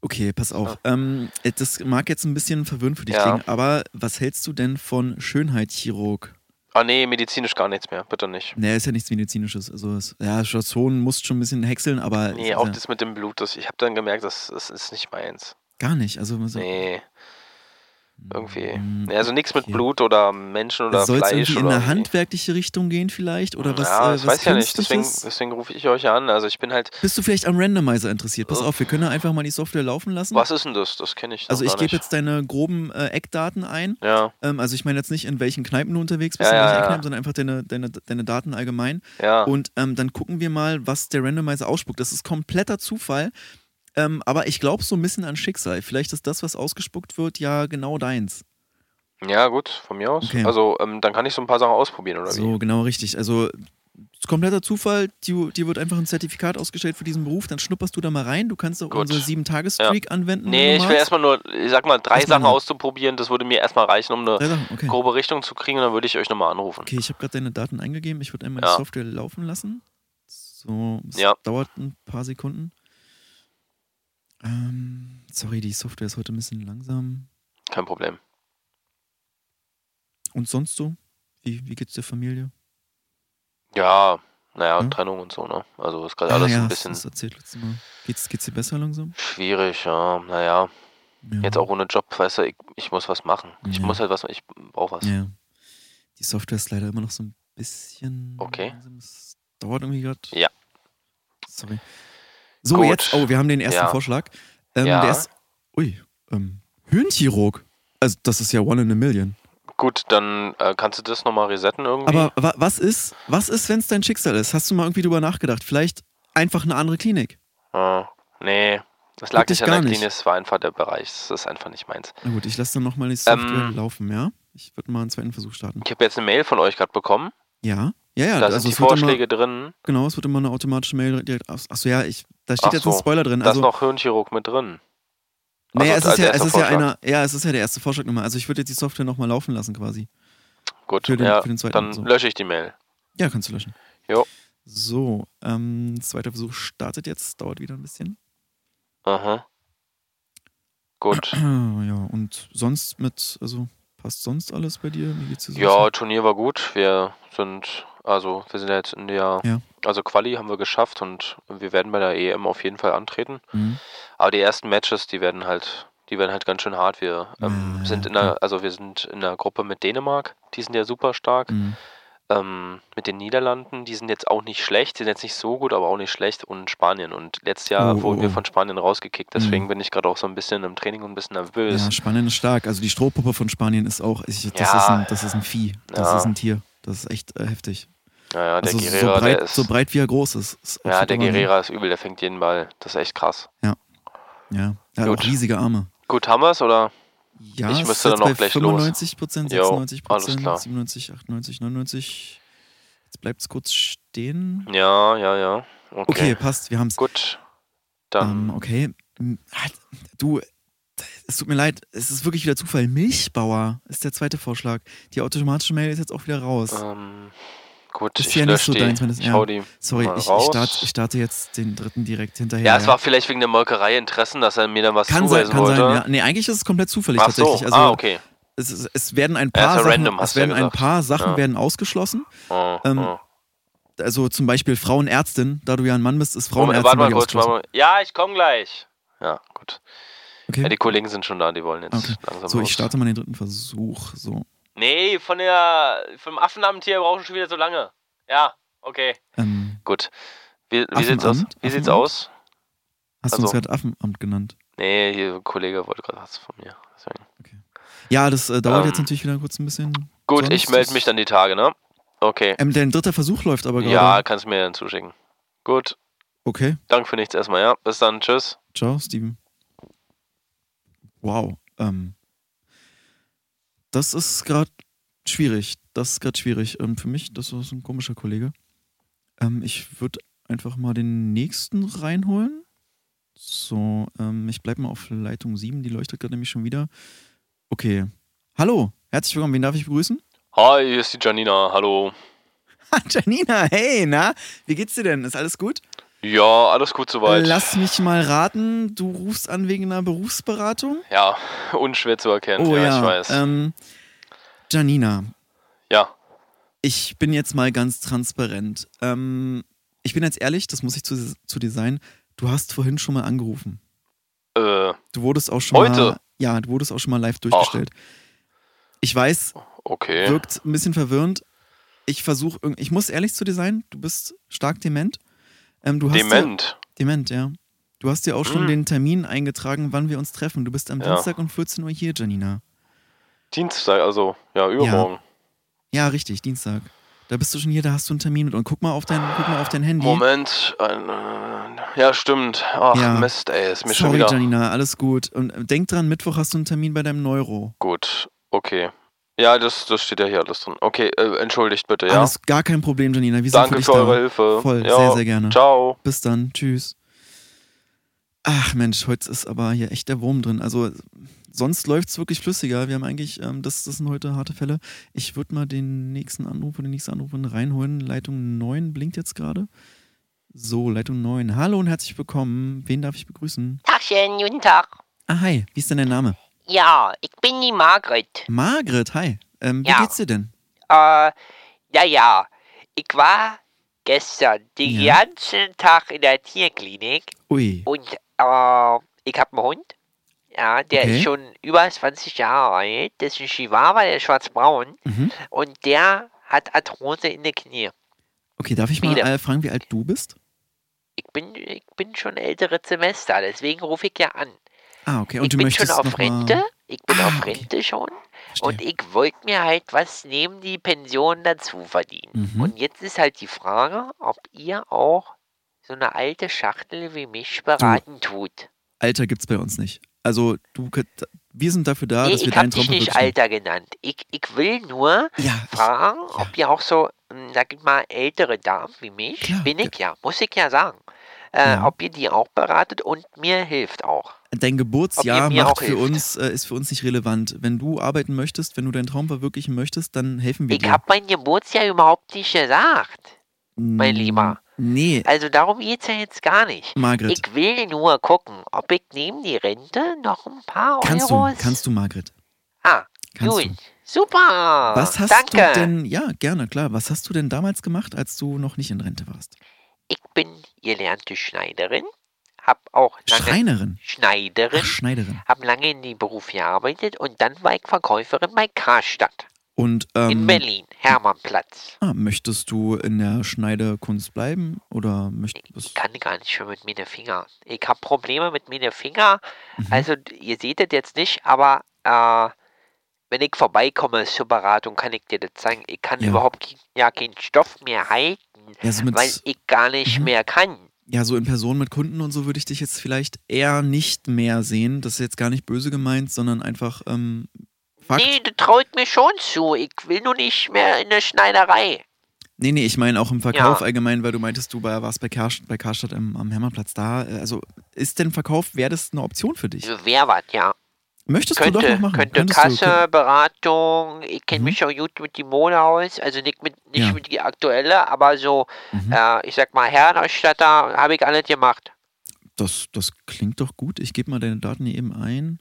Okay, pass auf. Ähm, äh, das mag jetzt ein bisschen verwirrend für dich Ja. klingen, aber was hältst du denn von Schönheitschirurg? ah nee, medizinisch gar nichts mehr, bitte nicht. Nee, ist ja nichts Medizinisches. Also, ja, Station musst schon ein bisschen häckseln, aber Nee, auch ja das mit dem Blut, das, ich habe dann gemerkt, das, das ist nicht meins. gar nicht. Also, so, Nee, irgendwie. Nee, also nichts mit okay. Blut oder Menschen oder Soll es Fleisch irgendwie in eine handwerkliche Richtung gehen vielleicht? Oder was, ja, äh, das was weiß ich ja nicht. Deswegen, deswegen rufe ich euch an. Also ich bin halt. Bist du vielleicht am Randomizer interessiert? Pass Äh. auf, wir können ja einfach mal die Software laufen lassen. Was ist denn das? Das kenne ich. also ich gebe jetzt deine groben äh, Eckdaten ein. Ja, Ähm, also ich meine jetzt nicht, in welchen Kneipen du unterwegs bist, Ja, in welchen ja. Eckkneipen, sondern einfach deine, deine, deine Daten allgemein. ja. Und ähm, dann gucken wir mal, was der Randomizer ausspuckt. Das ist kompletter Zufall. Ähm, aber ich glaube so ein bisschen an Schicksal. Vielleicht ist das, was ausgespuckt wird, ja genau deins. Ja, gut, von mir aus. Okay. Also, ähm, dann kann ich so ein paar Sachen ausprobieren, oder So, genau richtig. Also kompletter Zufall. Dir, dir wird einfach ein Zertifikat ausgestellt für diesen Beruf. Dann schnupperst du da mal rein. Du kannst auch Gut. unsere 7-Tage-Streak anwenden. wie? wenn Nee, du ich will erstmal nur, ich sag mal, drei Sachen auszuprobieren. Das würde mir erstmal reichen, um eine okay. grobe Richtung zu kriegen. Und dann würde ich euch nochmal anrufen. Okay, ich habe gerade deine Daten eingegeben. Ich würde einmal Ja. die Software laufen lassen. So, es Ja. dauert ein paar Sekunden. Ähm, sorry, die Software ist heute ein bisschen langsam. Kein Problem. Und sonst so? Wie, wie geht's der Familie? Ja, naja, Ja. Trennung und so, ne? Also ist gerade Ah, alles ja, ein hast bisschen du's erzählt letztes Mal. Geht's, geht's dir besser langsam? schwierig, ja. Naja, Ja. jetzt auch ohne Job, weißt du, ich, ich muss was machen. Ich muss halt was, ich brauche was. Ja. Die Software ist leider immer noch so ein bisschen. Okay. langsam. Es dauert irgendwie gerade. Ja. Sorry. So, Gut. jetzt. Oh, wir haben den ersten Ja. Vorschlag. Ähm, Ja. Der ist. Ui. Ähm, Hirnchirurg. Also, das ist ja one in a million. Gut, dann äh, kannst du das nochmal resetten irgendwie. Aber wa was ist, was ist, wenn es dein Schicksal ist? Hast du mal irgendwie drüber nachgedacht? Vielleicht einfach eine andere Klinik. Ah, nee, das lag nicht an der. Klinik, es war einfach der Bereich. Das ist einfach nicht meins. Na gut, ich lasse dann nochmal die Software Ähm. laufen, ja? Ich würde mal einen zweiten Versuch starten. Ich habe jetzt eine Mail von euch gerade bekommen. Ja? Ja, ja, da also sind die wird immer, Vorschläge drin. genau, es wird immer eine automatische Mail direkt aus. Achso, ja, ich, da steht Ach jetzt ein so, Spoiler drin. Da Also, ist noch Hirnchirurg mit drin. naja, also es ist ja, es ist ja einer, ja, es ist ja der erste Vorschlag nochmal. Also ich würde jetzt die Software nochmal laufen lassen quasi. Gut, Für den- ja, für den zweiten dann so. lösche ich die Mail. Ja, kannst du löschen. Jo. So, ähm, zweiter Versuch startet jetzt, dauert wieder ein bisschen. Aha. Gut. Ja, und sonst mit, also passt sonst alles bei dir? Wie geht's dir so? Ja, Turnier war gut. Wir sind, also wir sind jetzt in der, Ja. also Quali haben wir geschafft und wir werden bei der EM auf jeden Fall antreten. Mhm. Aber die ersten Matches, die werden halt, die werden halt ganz schön hart. Wir ähm, Ja, sind in der, also wir sind in der Gruppe mit Dänemark, die sind ja super stark. Mhm. Ähm, mit den Niederlanden, die sind jetzt auch nicht schlecht, die sind jetzt nicht so gut, aber auch nicht schlecht. Und Spanien. Und letztes Jahr Oh, wurden oh, wir oh. von Spanien rausgekickt. Deswegen Mhm. bin ich gerade auch so ein bisschen im Training und ein bisschen nervös. Ja, Spanien ist stark. Also die Strohpuppe von Spanien ist auch, ich, das, Ja. ist ein, das ist ein Vieh. Das Ja. ist ein Tier. Das ist echt äh, heftig. Ja, ja, der also so Guerrera, breit, der ist. so breit wie er groß ist. ist ja, der. Guerrera ist übel, der fängt jeden Ball. Das ist echt krass. Ja, er hat auch riesige Arme. Gut, haben wir es oder? Ja, Ich müsste dann noch gleich 95 Prozent, Jo, 96 alles Prozent, klar. 97, 98, 99. Jetzt bleibt es kurz stehen. Ja, ja, ja. Okay, Okay, passt, wir haben es. gut. Dann, Ähm, okay. Hat- Du, es tut mir leid, es ist wirklich wieder Zufall. Milchbauer ist der zweite Vorschlag. Die automatische Mail ist jetzt auch wieder raus. ähm, gut, Ist ich ja nicht so die. deins, wenn das- ja. die Sorry, ich, ich, raus. starte, ich starte jetzt den dritten direkt hinterher. ja, es war vielleicht wegen der Molkerei Interessen, dass er mir dann was kann sein, zuweisen kann wollte. sein. Ja. Nee, eigentlich ist es komplett zufällig Ach so, tatsächlich. Also, ah, okay. es, es werden ein paar ja Sachen, random, es du ja werden ein paar Sachen Ja. werden ausgeschlossen. Oh, Ähm, oh. Also zum Beispiel Frauenärztin, da du ja ein Mann bist, ist Frauenärztin warte bei mal kurz, warte mal. Ja, ich komme gleich. Ja, gut. Okay. Die Kollegen sind schon da, die wollen jetzt Okay. langsam So, los. ich starte mal den dritten Versuch. So, Nee, von der, vom Affenamt hier brauchen schon wieder so lange. Ja, okay. ähm, Gut. Wie, wie sieht's aus? Wie sieht's aus? hast du uns Also- gerade Affenamt genannt? Nee, hier ein Kollege wollte gerade was von mir. Deswegen. Ja, das äh, dauert Ähm, jetzt natürlich wieder kurz ein bisschen. Gut, Sonst ich melde mich dann die Tage, ne? Okay. Ähm, dein dritter Versuch läuft aber gerade. Ja, kannst du mir dann zuschicken. Gut. Okay, Danke für nichts erstmal, ja. Bis dann. Tschüss. ciao, Steven. Wow. Ähm, das ist gerade schwierig. Das ist gerade schwierig. Ähm, für mich, das ist ein komischer Kollege. Ähm, ich würde einfach mal den nächsten reinholen. So, ähm, ich bleibe mal auf Leitung 7. Die leuchtet gerade nämlich schon wieder. Okay. Hallo, herzlich willkommen. Wen darf ich begrüßen? Hi, hier ist die Janina. Hallo. Janina, hey, na? Wie geht's dir denn? Ist alles gut? Ja, alles gut soweit. Lass mich mal raten, du rufst an wegen einer Berufsberatung? Ja, unschwer zu erkennen. Oh ja, ja, ich weiß. Ähm, Janina, ja. ich bin jetzt mal ganz transparent. Ähm, ich bin jetzt ehrlich, das muss ich zu, zu dir sein. Du hast vorhin schon mal angerufen. Äh, Du wurdest auch schon Heute? mal. Ja, du wurdest auch schon mal live durchgestellt. Ich weiß, okay. wirkt ein bisschen verwirrend. Ich versuche, ich muss ehrlich zu dir sein, du bist stark dement. Ähm, du hast Dement. Ja, dement, ja. Du hast ja auch schon Hm. den Termin eingetragen, wann wir uns treffen. Du bist am Ja. Dienstag um 14 Uhr hier, Janina. Dienstag, also, ja, übermorgen. Ja, richtig, Dienstag. Da bist du schon hier, da hast du einen Termin mit. Und guck mal auf dein, guck mal auf dein Handy. Moment. Äh, ja, stimmt. Ach, Ja. Mist, ey, ist mir schon Sorry, wieder. Janina, alles gut. Und äh, denk dran, Mittwoch hast du einen Termin bei deinem Neuro. Gut, okay. Ja, das, das steht ja hier alles drin. Okay, äh, entschuldigt bitte, ja. Alles gar kein Problem, Janina. Wir sind Danke für dich für da. eure Hilfe. Voll, ja, sehr, sehr gerne. Ciao. Bis dann, tschüss. Ach Mensch, heute ist aber hier echt der Wurm drin. Also sonst läuft es wirklich flüssiger. Wir haben eigentlich, ähm, das, das sind heute harte Fälle. Ich würde mal den nächsten Anruf oder die nächste Anrufin reinholen. Leitung 9 blinkt jetzt gerade. So, Leitung 9. Hallo und herzlich willkommen. Wen darf ich begrüßen? Tagchen, guten Tag. Ah, hi. Wie ist denn dein Name? Ja, ich bin die Margret. Margret, hi. Ähm, wie Ja. geht's dir denn? Äh, ja, ja. Ich war gestern den Ja. ganzen Tag in der Tierklinik Ui. und äh, ich habe einen Hund. Ja, der Okay. ist schon über 20 Jahre alt. Das ist ein Chihuahua, der ist schwarz-braun. Mhm. Und der hat Arthrose in den Knie. Okay, darf ich mal Wieder. äh, fragen, wie alt du bist? Ich bin, ich bin schon ältere Semester, deswegen rufe ich ja an. Ah, okay. Und ich du bin möchtest schon auf Rente. Ich bin Ah, auf okay. Rente schon. Verstehe. Und ich wollte mir halt was neben die Pension dazu verdienen. Mhm. Und jetzt ist halt die Frage, ob ihr auch so eine alte Schachtel wie mich beraten tut. Alter gibt's bei uns nicht. Also du, wir sind dafür da, nee, dass wir ich habe deinen Traum dich nicht. Alter genannt. Ich, ich will nur Ja, fragen, ob ihr auch so, hm, sag ich mal, ältere Damen wie mich, Klar, bin ich ja, muss ich ja sagen, äh, Ja. ob ihr die auch beratet und mir hilft auch. Dein Geburtsjahr macht für hilft. uns, äh, ist für uns nicht relevant. Wenn du arbeiten möchtest, wenn du deinen Traum verwirklichen möchtest, dann helfen wir Ich dir. habe mein Geburtsjahr überhaupt nicht gesagt, mein Mm, Lieber. Nee, Also darum geht's ja jetzt gar nicht. Margret. Ich will nur gucken, ob ich neben die Rente noch ein paar kannst du, Euros... kannst du, Margret. Ah, Kannst gut. du. Super. Was hast Danke. du denn, ja, gerne, klar. Was hast du denn damals gemacht, als du noch nicht in Rente warst? Ich bin gelernte Schneiderin, hab auch lange... Schreinerin. Schneiderin. Ach, Schneiderin. Hab lange in dem Beruf gearbeitet und dann war ich Verkäuferin bei Karstadt Und ähm, in Berlin, Hermannplatz. ah, möchtest du in der Schneidekunst bleiben oder möchtest Ich kann gar nicht mehr mit meinen Fingern. Ich habe Probleme mit meinen Fingern. Mhm. Also, ihr seht das jetzt nicht, aber äh, wenn ich vorbeikomme zur Beratung, kann ich dir das zeigen. Ich kann Ja. überhaupt ja, keinen Stoff mehr halten, Ja, so weil ich gar nicht Mhm. mehr kann. Ja, so in Person mit Kunden und so würde ich dich jetzt vielleicht eher nicht mehr sehen. Das ist jetzt gar nicht böse gemeint, sondern einfach ähm, Fakt. Nee, das traut mir schon zu. Ich will nur nicht mehr in der Schneiderei. Nee, nee, ich meine auch im Verkauf Ja. allgemein, weil du meintest, du war- warst bei, Karst bei Karstadt im, am Hermannplatz da. Äh, Also ist denn Verkauf, wäre das eine Option für dich? Wer was, ja. Möchtest du könnte, doch noch machen? könnte Könntest du- Kasse, Beratung, ich kenne Mhm. mich auch gut mit die Mode aus, also nicht mit nicht Ja. mit die aktuelle, aber so, Mhm. äh, ich sag mal, Herrenausstatter habe ich alles gemacht. Das, das klingt doch gut. Ich gebe mal deine Daten hier eben ein.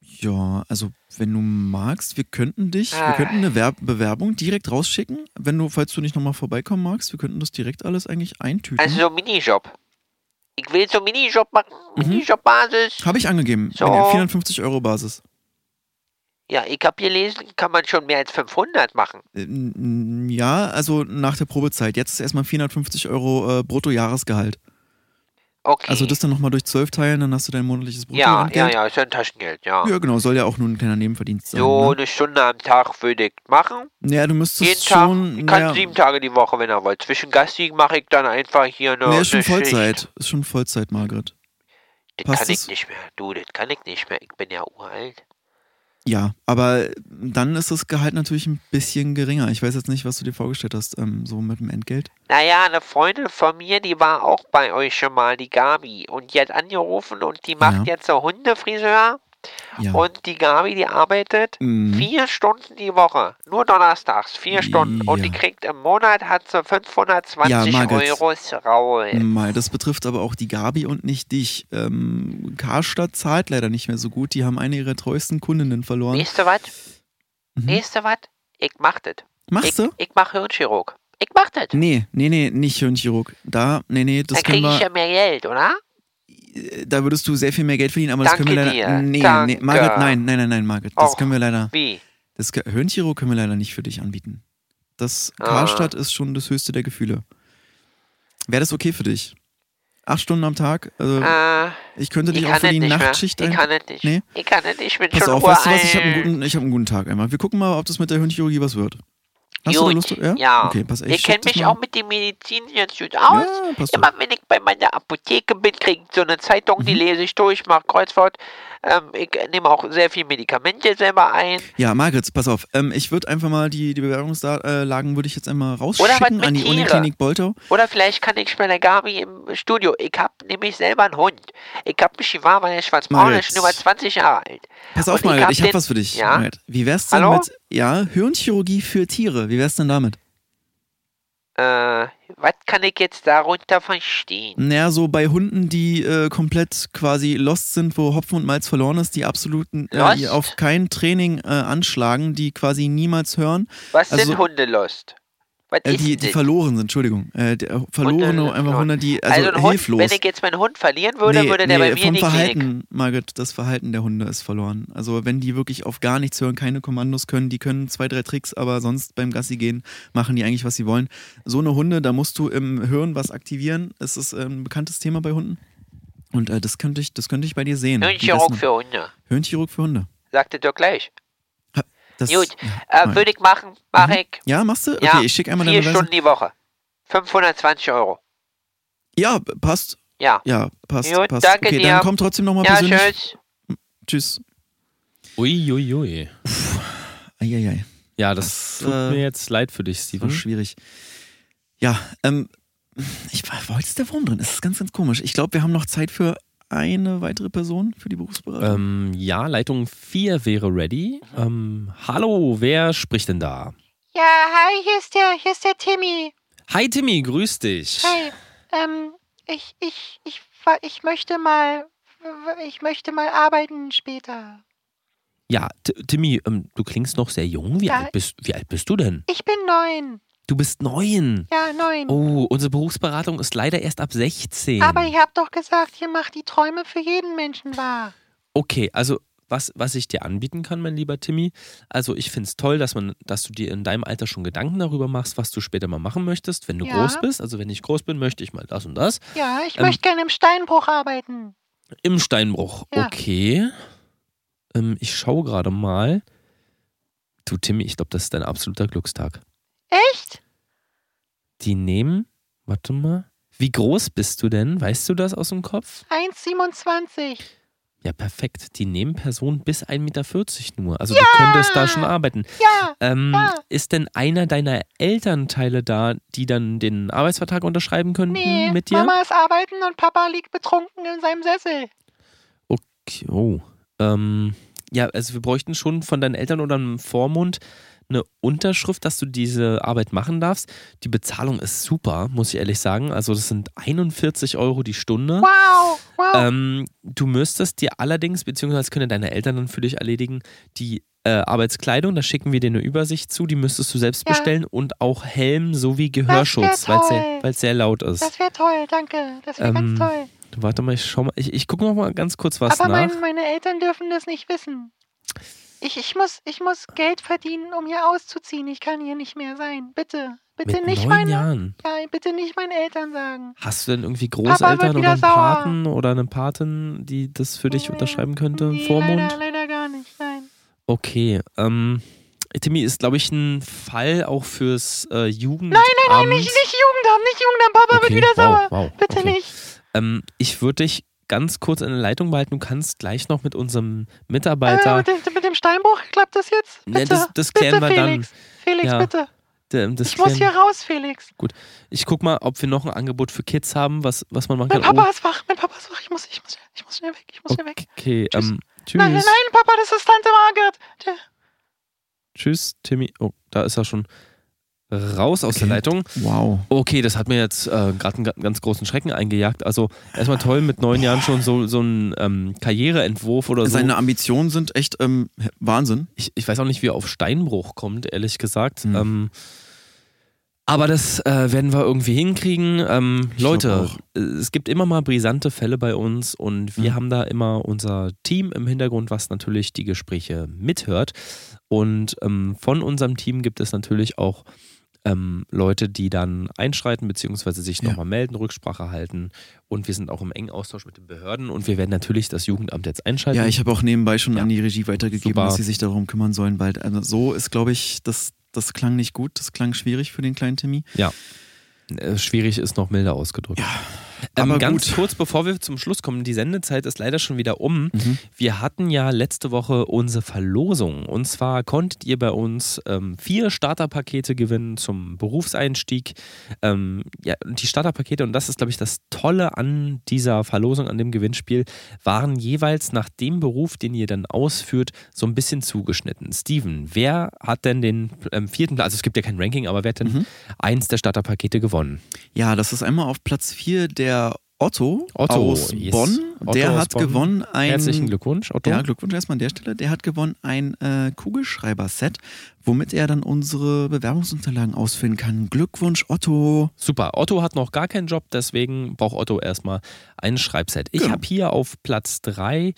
Ja, also wenn du magst, wir könnten dich, wir Ah. könnten eine Werb Bewerbung direkt rausschicken. Wenn du, falls du nicht nochmal vorbeikommen magst, wir könnten das direkt alles eigentlich eintüten. Also so Minijob. Ich will so Minijob machen, Mhm. Minijob-Basis. Habe ich angegeben. So. 450 Euro Basis. Ja, ich habe gelesen, kann man schon mehr als 500 machen. Ähm, Ja, also nach der Probezeit. Jetzt ist erstmal 450 Euro äh, Bruttojahresgehalt. Okay. Also das dann nochmal durch 12 teilen, dann hast du dein monatliches ja, ja, Bruttoentgelt. ja, ist ja ein Taschengeld, ja. Ja, genau, soll ja auch nur ein kleiner Nebenverdienst sein. So ne? eine Stunde am Tag würde ich machen. Ja, du müsstest Jeden Tag. schon. Ich kann naja, sieben Tage die Woche, wenn ihr wollt. Zwischen Gassi mache ich dann einfach hier eine. nee, ist schon eine Schicht. Vollzeit. Ist schon Vollzeit, Margret. Das Passt kann ich nicht mehr. Du, das kann ich nicht mehr. Ich bin ja uralt. Ja, aber dann ist das Gehalt natürlich ein bisschen geringer. Ich weiß jetzt nicht, was du dir vorgestellt hast, ähm, so mit dem Entgelt. Naja, eine Freundin von mir, die war auch bei euch schon mal, die Gabi. Und die hat angerufen und die macht Ja. jetzt so Hundefriseur. Ja. Und die Gabi, die arbeitet Mhm. vier Stunden die Woche. Nur donnerstags, vier Stunden. Und die Ja. kriegt im Monat, hat sie 520 Ja. Euro raus. Mal, das betrifft aber auch die Gabi und nicht dich. Ähm, Karstadt zahlt leider nicht mehr so gut. Die haben eine ihrer treuesten Kundinnen verloren. Weißt du was? Mhm. Weißt du was? Ich mach das. Machst ich, du? Ich mach Hirnchirurg. Ich mach das. Nee, nee, nee, nicht Hirnchirurg. Da, nee, nee, das Dann kriege ich wir. ja mehr Geld, oder? Da würdest du sehr viel mehr Geld verdienen, aber das Danke können wir leider. dir. Nee, nee, Danke. Margaret, nein, nein, nein, nein, Margaret. Das Och, können wir leider. Wie? Das Hirnchirurg können wir leider nicht für dich anbieten. Das Ah. Karstadt ist schon das höchste der Gefühle. Wäre das okay für dich? Acht Stunden am Tag? Also, Äh, ich könnte ich dich auch kann für die nicht mehr. Nachtschicht Ich kann es nicht. Nee? Ich kann es nicht. Ich bin Pass schon auf, weißt du was? Ich habe einen, guten, ich hab einen guten Tag einmal. Wir gucken mal, ob das mit der Hirnchirurgie was wird. Hast du Gut, Lust? Ja? ja. Okay, pass. Ich kenne mich auch mit der Medizin jetzt gut aus. Ja, Immer wenn ich bei meiner Apotheke bin, kriege ich so eine Zeitung, Mhm. die lese ich durch, mache Kreuzfahrt. Ähm, ich nehme auch sehr viel Medikamente selber ein. Ja, Margret, pass auf. Ähm, ich würde einfach mal die, die Bewerbungslagen würde ich jetzt einmal rausschicken an die Tiere. Uniklinik Boltau. Oder vielleicht kann ich bei der Gabi im Studio. Ich habe nämlich selber einen Hund. Ich habe mich war, weil der schwarzbraun ist, schon über 20 Jahre alt. Pass auf, Margret, hab ich habe den- was für dich. Ja? Wie wär's denn Hallo? mit ja, Hirnchirurgie für Tiere? Wie wär's denn damit? Äh, was kann ich jetzt darunter verstehen? Naja, so bei Hunden, die äh, komplett quasi lost sind, wo Hopfen und Malz verloren ist, die absolut äh, Lost? die auf kein Training äh, anschlagen, die quasi niemals hören. Was Also- sind Hundelost? Was Äh, die, die das? verloren sind, Entschuldigung. Äh, die, verlorene, Hunde einfach verloren. Hunde, die, also, Also, Hund, hilflos. wenn ich jetzt meinen Hund verlieren würde, nee, würde der nee, bei mir in vom die Klinik. Verhalten, Margit, das Verhalten der Hunde ist verloren. Also wenn die wirklich auf gar nichts hören, keine Kommandos können, die können zwei, drei Tricks, aber sonst beim Gassi gehen machen die eigentlich, was sie wollen. So eine Hunde, da musst du im Hirn was aktivieren. Es ist äh, ein bekanntes Thema bei Hunden. Und äh, das, könnte ich, das könnte ich bei dir sehen. Hirnchirurg das- für Hunde. Hirnchirurg für Hunde. Sagte Dirk gleich. Das, Gut, ja, äh, würde ich machen, mach ich. Ja, machst du? Okay, Ja, ich schicke einmal vier deine Adresse. Stunden die Woche. 520 Euro. Ja, passt. Ja. Ja, passt. Gut, passt. danke okay, dir. dann komm trotzdem nochmal Ja, persönlich. tschüss. Tschüss. Uiuiui. Ui, ui. Eieiei. Ja, das, Das, tut äh, mir jetzt leid für dich, Das Steven. war schwierig. Ja, ähm, ich war, wo ist der Wurm drin? Das ist ganz, ganz komisch. Ich glaube, wir haben noch Zeit für eine weitere Person für die Berufsberatung. Ähm, ja, Leitung 4 wäre ready. Ähm, hallo, wer spricht denn da? Ja, hi, hier ist der, hier ist der Timmy. Hi Timmy, grüß dich. Hi, ähm, ich, ich, ich, ich möchte mal, ich möchte mal arbeiten später. Ja, T Timmy, ähm, du klingst noch sehr jung. Wie, Ja. alt bist, wie alt bist du denn? Ich bin neun. Du bist neun. Ja, neun. Oh, unsere Berufsberatung ist leider erst ab 16. Aber ihr habt doch gesagt, ihr macht die Träume für jeden Menschen wahr. Okay, also was, was ich dir anbieten kann, mein lieber Timmy, also ich finde es toll, dass man, dass du dir in deinem Alter schon Gedanken darüber machst, was du später mal machen möchtest, wenn du Ja. groß bist. Also wenn ich groß bin, möchte ich mal das und das. Ja, ich Ähm, möchte gerne im Steinbruch arbeiten. Im Steinbruch. Ja. Okay. Ähm, ich schaue gerade mal. Du, Timmy, ich glaube, das ist dein absoluter Glückstag. Echt? Die nehmen, warte mal. Wie groß bist du denn? Weißt du das aus dem Kopf? 1,27. Ja, perfekt. Die nehmen Personen bis 1,40 Meter nur. Also du könntest da schon arbeiten. Ja, Ähm, ja. Ist denn einer deiner Elternteile da, die dann den Arbeitsvertrag unterschreiben könnten Nee, mit dir? Mama ist arbeiten und Papa liegt betrunken in seinem Sessel. Okay, oh. Ähm, ja, also wir bräuchten schon von deinen Eltern oder einem Vormund eine Unterschrift, dass du diese Arbeit machen darfst. Die Bezahlung ist super, muss ich ehrlich sagen. Also das sind 41 Euro die Stunde. Wow, wow. Ähm, du müsstest dir allerdings, beziehungsweise können deine Eltern dann für dich erledigen, die äh, Arbeitskleidung, da schicken wir dir eine Übersicht zu, die müsstest du selbst Ja. bestellen und auch Helm sowie Gehörschutz, weil es sehr, sehr laut ist. Das wäre toll, danke. Das wäre Ähm, ganz toll. Warte mal, ich schau mal, ich, ich gucke noch mal ganz kurz was Aber nach. mein, meine Eltern dürfen das nicht wissen. Ich, ich, muss, ich muss Geld verdienen, um hier auszuziehen. Ich kann hier nicht mehr sein. Bitte. Bitte Mit nicht neun meine. Jahren. Ja, bitte nicht meinen Eltern sagen. Hast du denn irgendwie Großeltern oder einen sauer. Paten oder eine Patin, die das für dich unterschreiben könnte? Nee, Vormund? leider, leider gar nicht. Nein. Okay. Ähm, Timmy ist, glaube ich, ein Fall auch fürs äh, Jugendamt. Nein, nein, nein, nicht, nicht Jugendamt, nicht Jugendamt. Papa Okay, wird wieder wow, sauer. wow, Bitte okay. nicht. Ähm, ich würde dich ganz kurz in der Leitung behalten. Du kannst gleich noch mit unserem Mitarbeiter. Äh, mit, dem, mit dem Steinbruch klappt das jetzt? Bitte, Ne, das, das bitte, klären wir Felix. dann. Felix, Ja, bitte. Das Ich muss hier raus, Felix. Gut. Ich guck mal, ob wir noch ein Angebot für Kids haben, was, was man machen Mein kann. Papa ist wach, mein Papa ist wach. Ich muss, ich muss, ich muss schnell weg. Ich muss schnell weg. okay, ähm, tschüss. Nein, nein, nein, Papa, das ist Tante Margaret. Tschüss, Timmy. Oh, da ist er schon raus aus der Leitung. Wow. Okay, das hat mir jetzt äh, gerade einen ga- ganz großen Schrecken eingejagt. Also erstmal toll, mit neun Jahren schon so, so ein ähm, Karriereentwurf oder so. Seine Ambitionen sind echt ähm, Wahnsinn. Ich, ich weiß auch nicht, wie er auf Steinbruch kommt, ehrlich gesagt. Hm. Ähm, aber das äh, werden wir irgendwie hinkriegen. Ähm, Leute, äh, es gibt immer mal brisante Fälle bei uns und wir Mhm. haben da immer unser Team im Hintergrund, was natürlich die Gespräche mithört. Und ähm, von unserem Team gibt es natürlich auch ähm, Leute, die dann einschreiten bzw. sich Ja. nochmal melden, Rücksprache halten. Und wir sind auch im engen Austausch mit den Behörden und wir werden natürlich das Jugendamt jetzt einschalten. Ja, ich habe auch nebenbei schon Ja. an die Regie weitergegeben, Super. dass sie sich darum kümmern sollen, weil also so ist, glaube ich, das, das klang nicht gut, das klang schwierig für den kleinen Timmy. Ja. Äh, Schwierig ist noch milder ausgedrückt. Ähm, ganz gut. kurz, bevor wir zum Schluss kommen, die Sendezeit ist leider schon wieder um. Mhm. Wir hatten ja letzte Woche unsere Verlosung. Und zwar konntet ihr bei uns ähm, vier Starterpakete gewinnen zum Berufseinstieg. Ähm, ja, die Starterpakete, und das ist, glaube ich, das Tolle an dieser Verlosung, an dem Gewinnspiel, waren jeweils nach dem Beruf, den ihr dann ausführt, so ein bisschen zugeschnitten. Steven, wer hat denn den ähm, vierten Platz? Also es gibt ja kein Ranking, aber wer hat denn Mhm. eins der Starterpakete gewonnen? Ja, das ist einmal auf Platz 4 der Otto, Otto, aus yes. Bonn. Otto der aus hat Bonn. gewonnen ein. Herzlichen Glückwunsch, Otto. Ja, Glückwunsch erstmal an der Stelle. Der hat gewonnen ein äh, Kugelschreiber-Set, womit er dann unsere Bewerbungsunterlagen ausfüllen kann. Glückwunsch, Otto. Super. Otto hat noch gar keinen Job, deswegen braucht Otto erstmal ein Schreibset. Ich Genau. habe hier auf Platz 3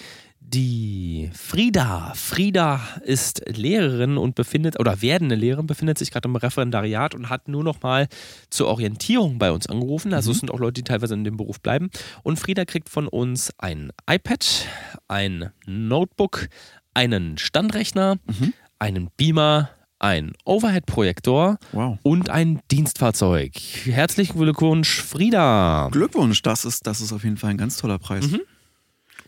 die Frieda. Frieda ist Lehrerin und befindet, oder werdende Lehrerin, befindet sich gerade im Referendariat und hat nur noch mal zur Orientierung bei uns angerufen. Also es sind auch Leute, die teilweise in dem Beruf bleiben. Und Frieda kriegt von uns ein iPad, ein Notebook, einen Standrechner, einen Beamer, ein Overhead-Projektor Wow. und ein Dienstfahrzeug. Herzlichen Glückwunsch, Frieda. Glückwunsch, das ist, das ist auf jeden Fall ein ganz toller Preis. Mhm.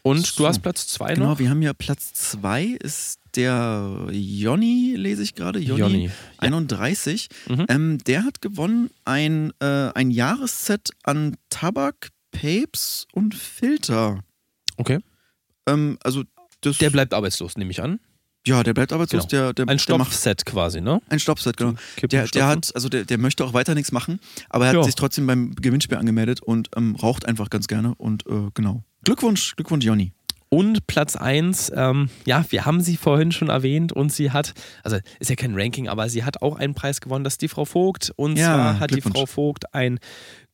Und So. du hast Platz zwei Genau, noch? wir haben ja Platz zwei ist der Jonny, lese ich gerade. Jonny, Jonny, ja. 31. Mhm. Ähm, der hat gewonnen ein, äh, ein Jahresset an Tabak, Papes und Filter. Okay. Ähm, also das, Der bleibt arbeitslos, nehme ich an. ja, der bleibt arbeitslos. Genau. Der, der, Ein Stopfset quasi, ne? ein Stoppset, genau. Kippen, Der, der hat, also der, der möchte auch weiter nichts machen, aber er hat Ja. sich trotzdem beim Gewinnspiel angemeldet und ähm, raucht einfach ganz gerne und äh, genau. Glückwunsch, Glückwunsch, Jonny. Und Platz 1, ähm, ja, wir haben sie vorhin schon erwähnt und sie hat, also ist ja kein Ranking, aber sie hat auch einen Preis gewonnen, das ist die Frau Vogt. Und Ja, zwar hat die. Frau Vogt ein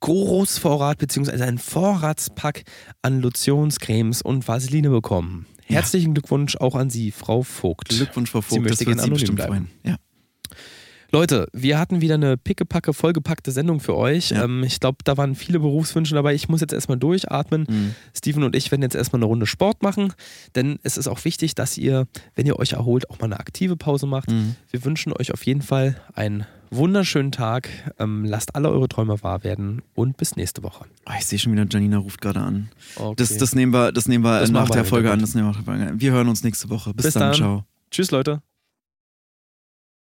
Großvorrat beziehungsweise einen Vorratspack an Lotionscremes und Vaseline bekommen. Ja. Herzlichen Glückwunsch auch an Sie, Frau Vogt. Glückwunsch, Frau Sie Vogt. möchte Das gerne Sie anonym bestimmt bleiben. Ja. Leute, wir hatten wieder eine pickepacke, vollgepackte Sendung für euch. Ja. Ähm, ich glaube, da waren viele Berufswünsche dabei. Ich muss jetzt erstmal durchatmen. Mhm. Steven und ich werden jetzt erstmal eine Runde Sport machen, denn es ist auch wichtig, dass ihr, wenn ihr euch erholt, auch mal eine aktive Pause macht. Mhm. Wir wünschen euch auf jeden Fall einen wunderschönen Tag. Ähm, lasst alle eure Träume wahr werden und bis nächste Woche. Oh, ich sehe schon wieder, Janina ruft gerade an. Okay. Das, das nehmen wir, das nehmen wir Das nach der Folge an. Das nehmen wir, wir hören uns nächste Woche. Bis, Bis dann. dann. Ciao. Tschüss, Leute.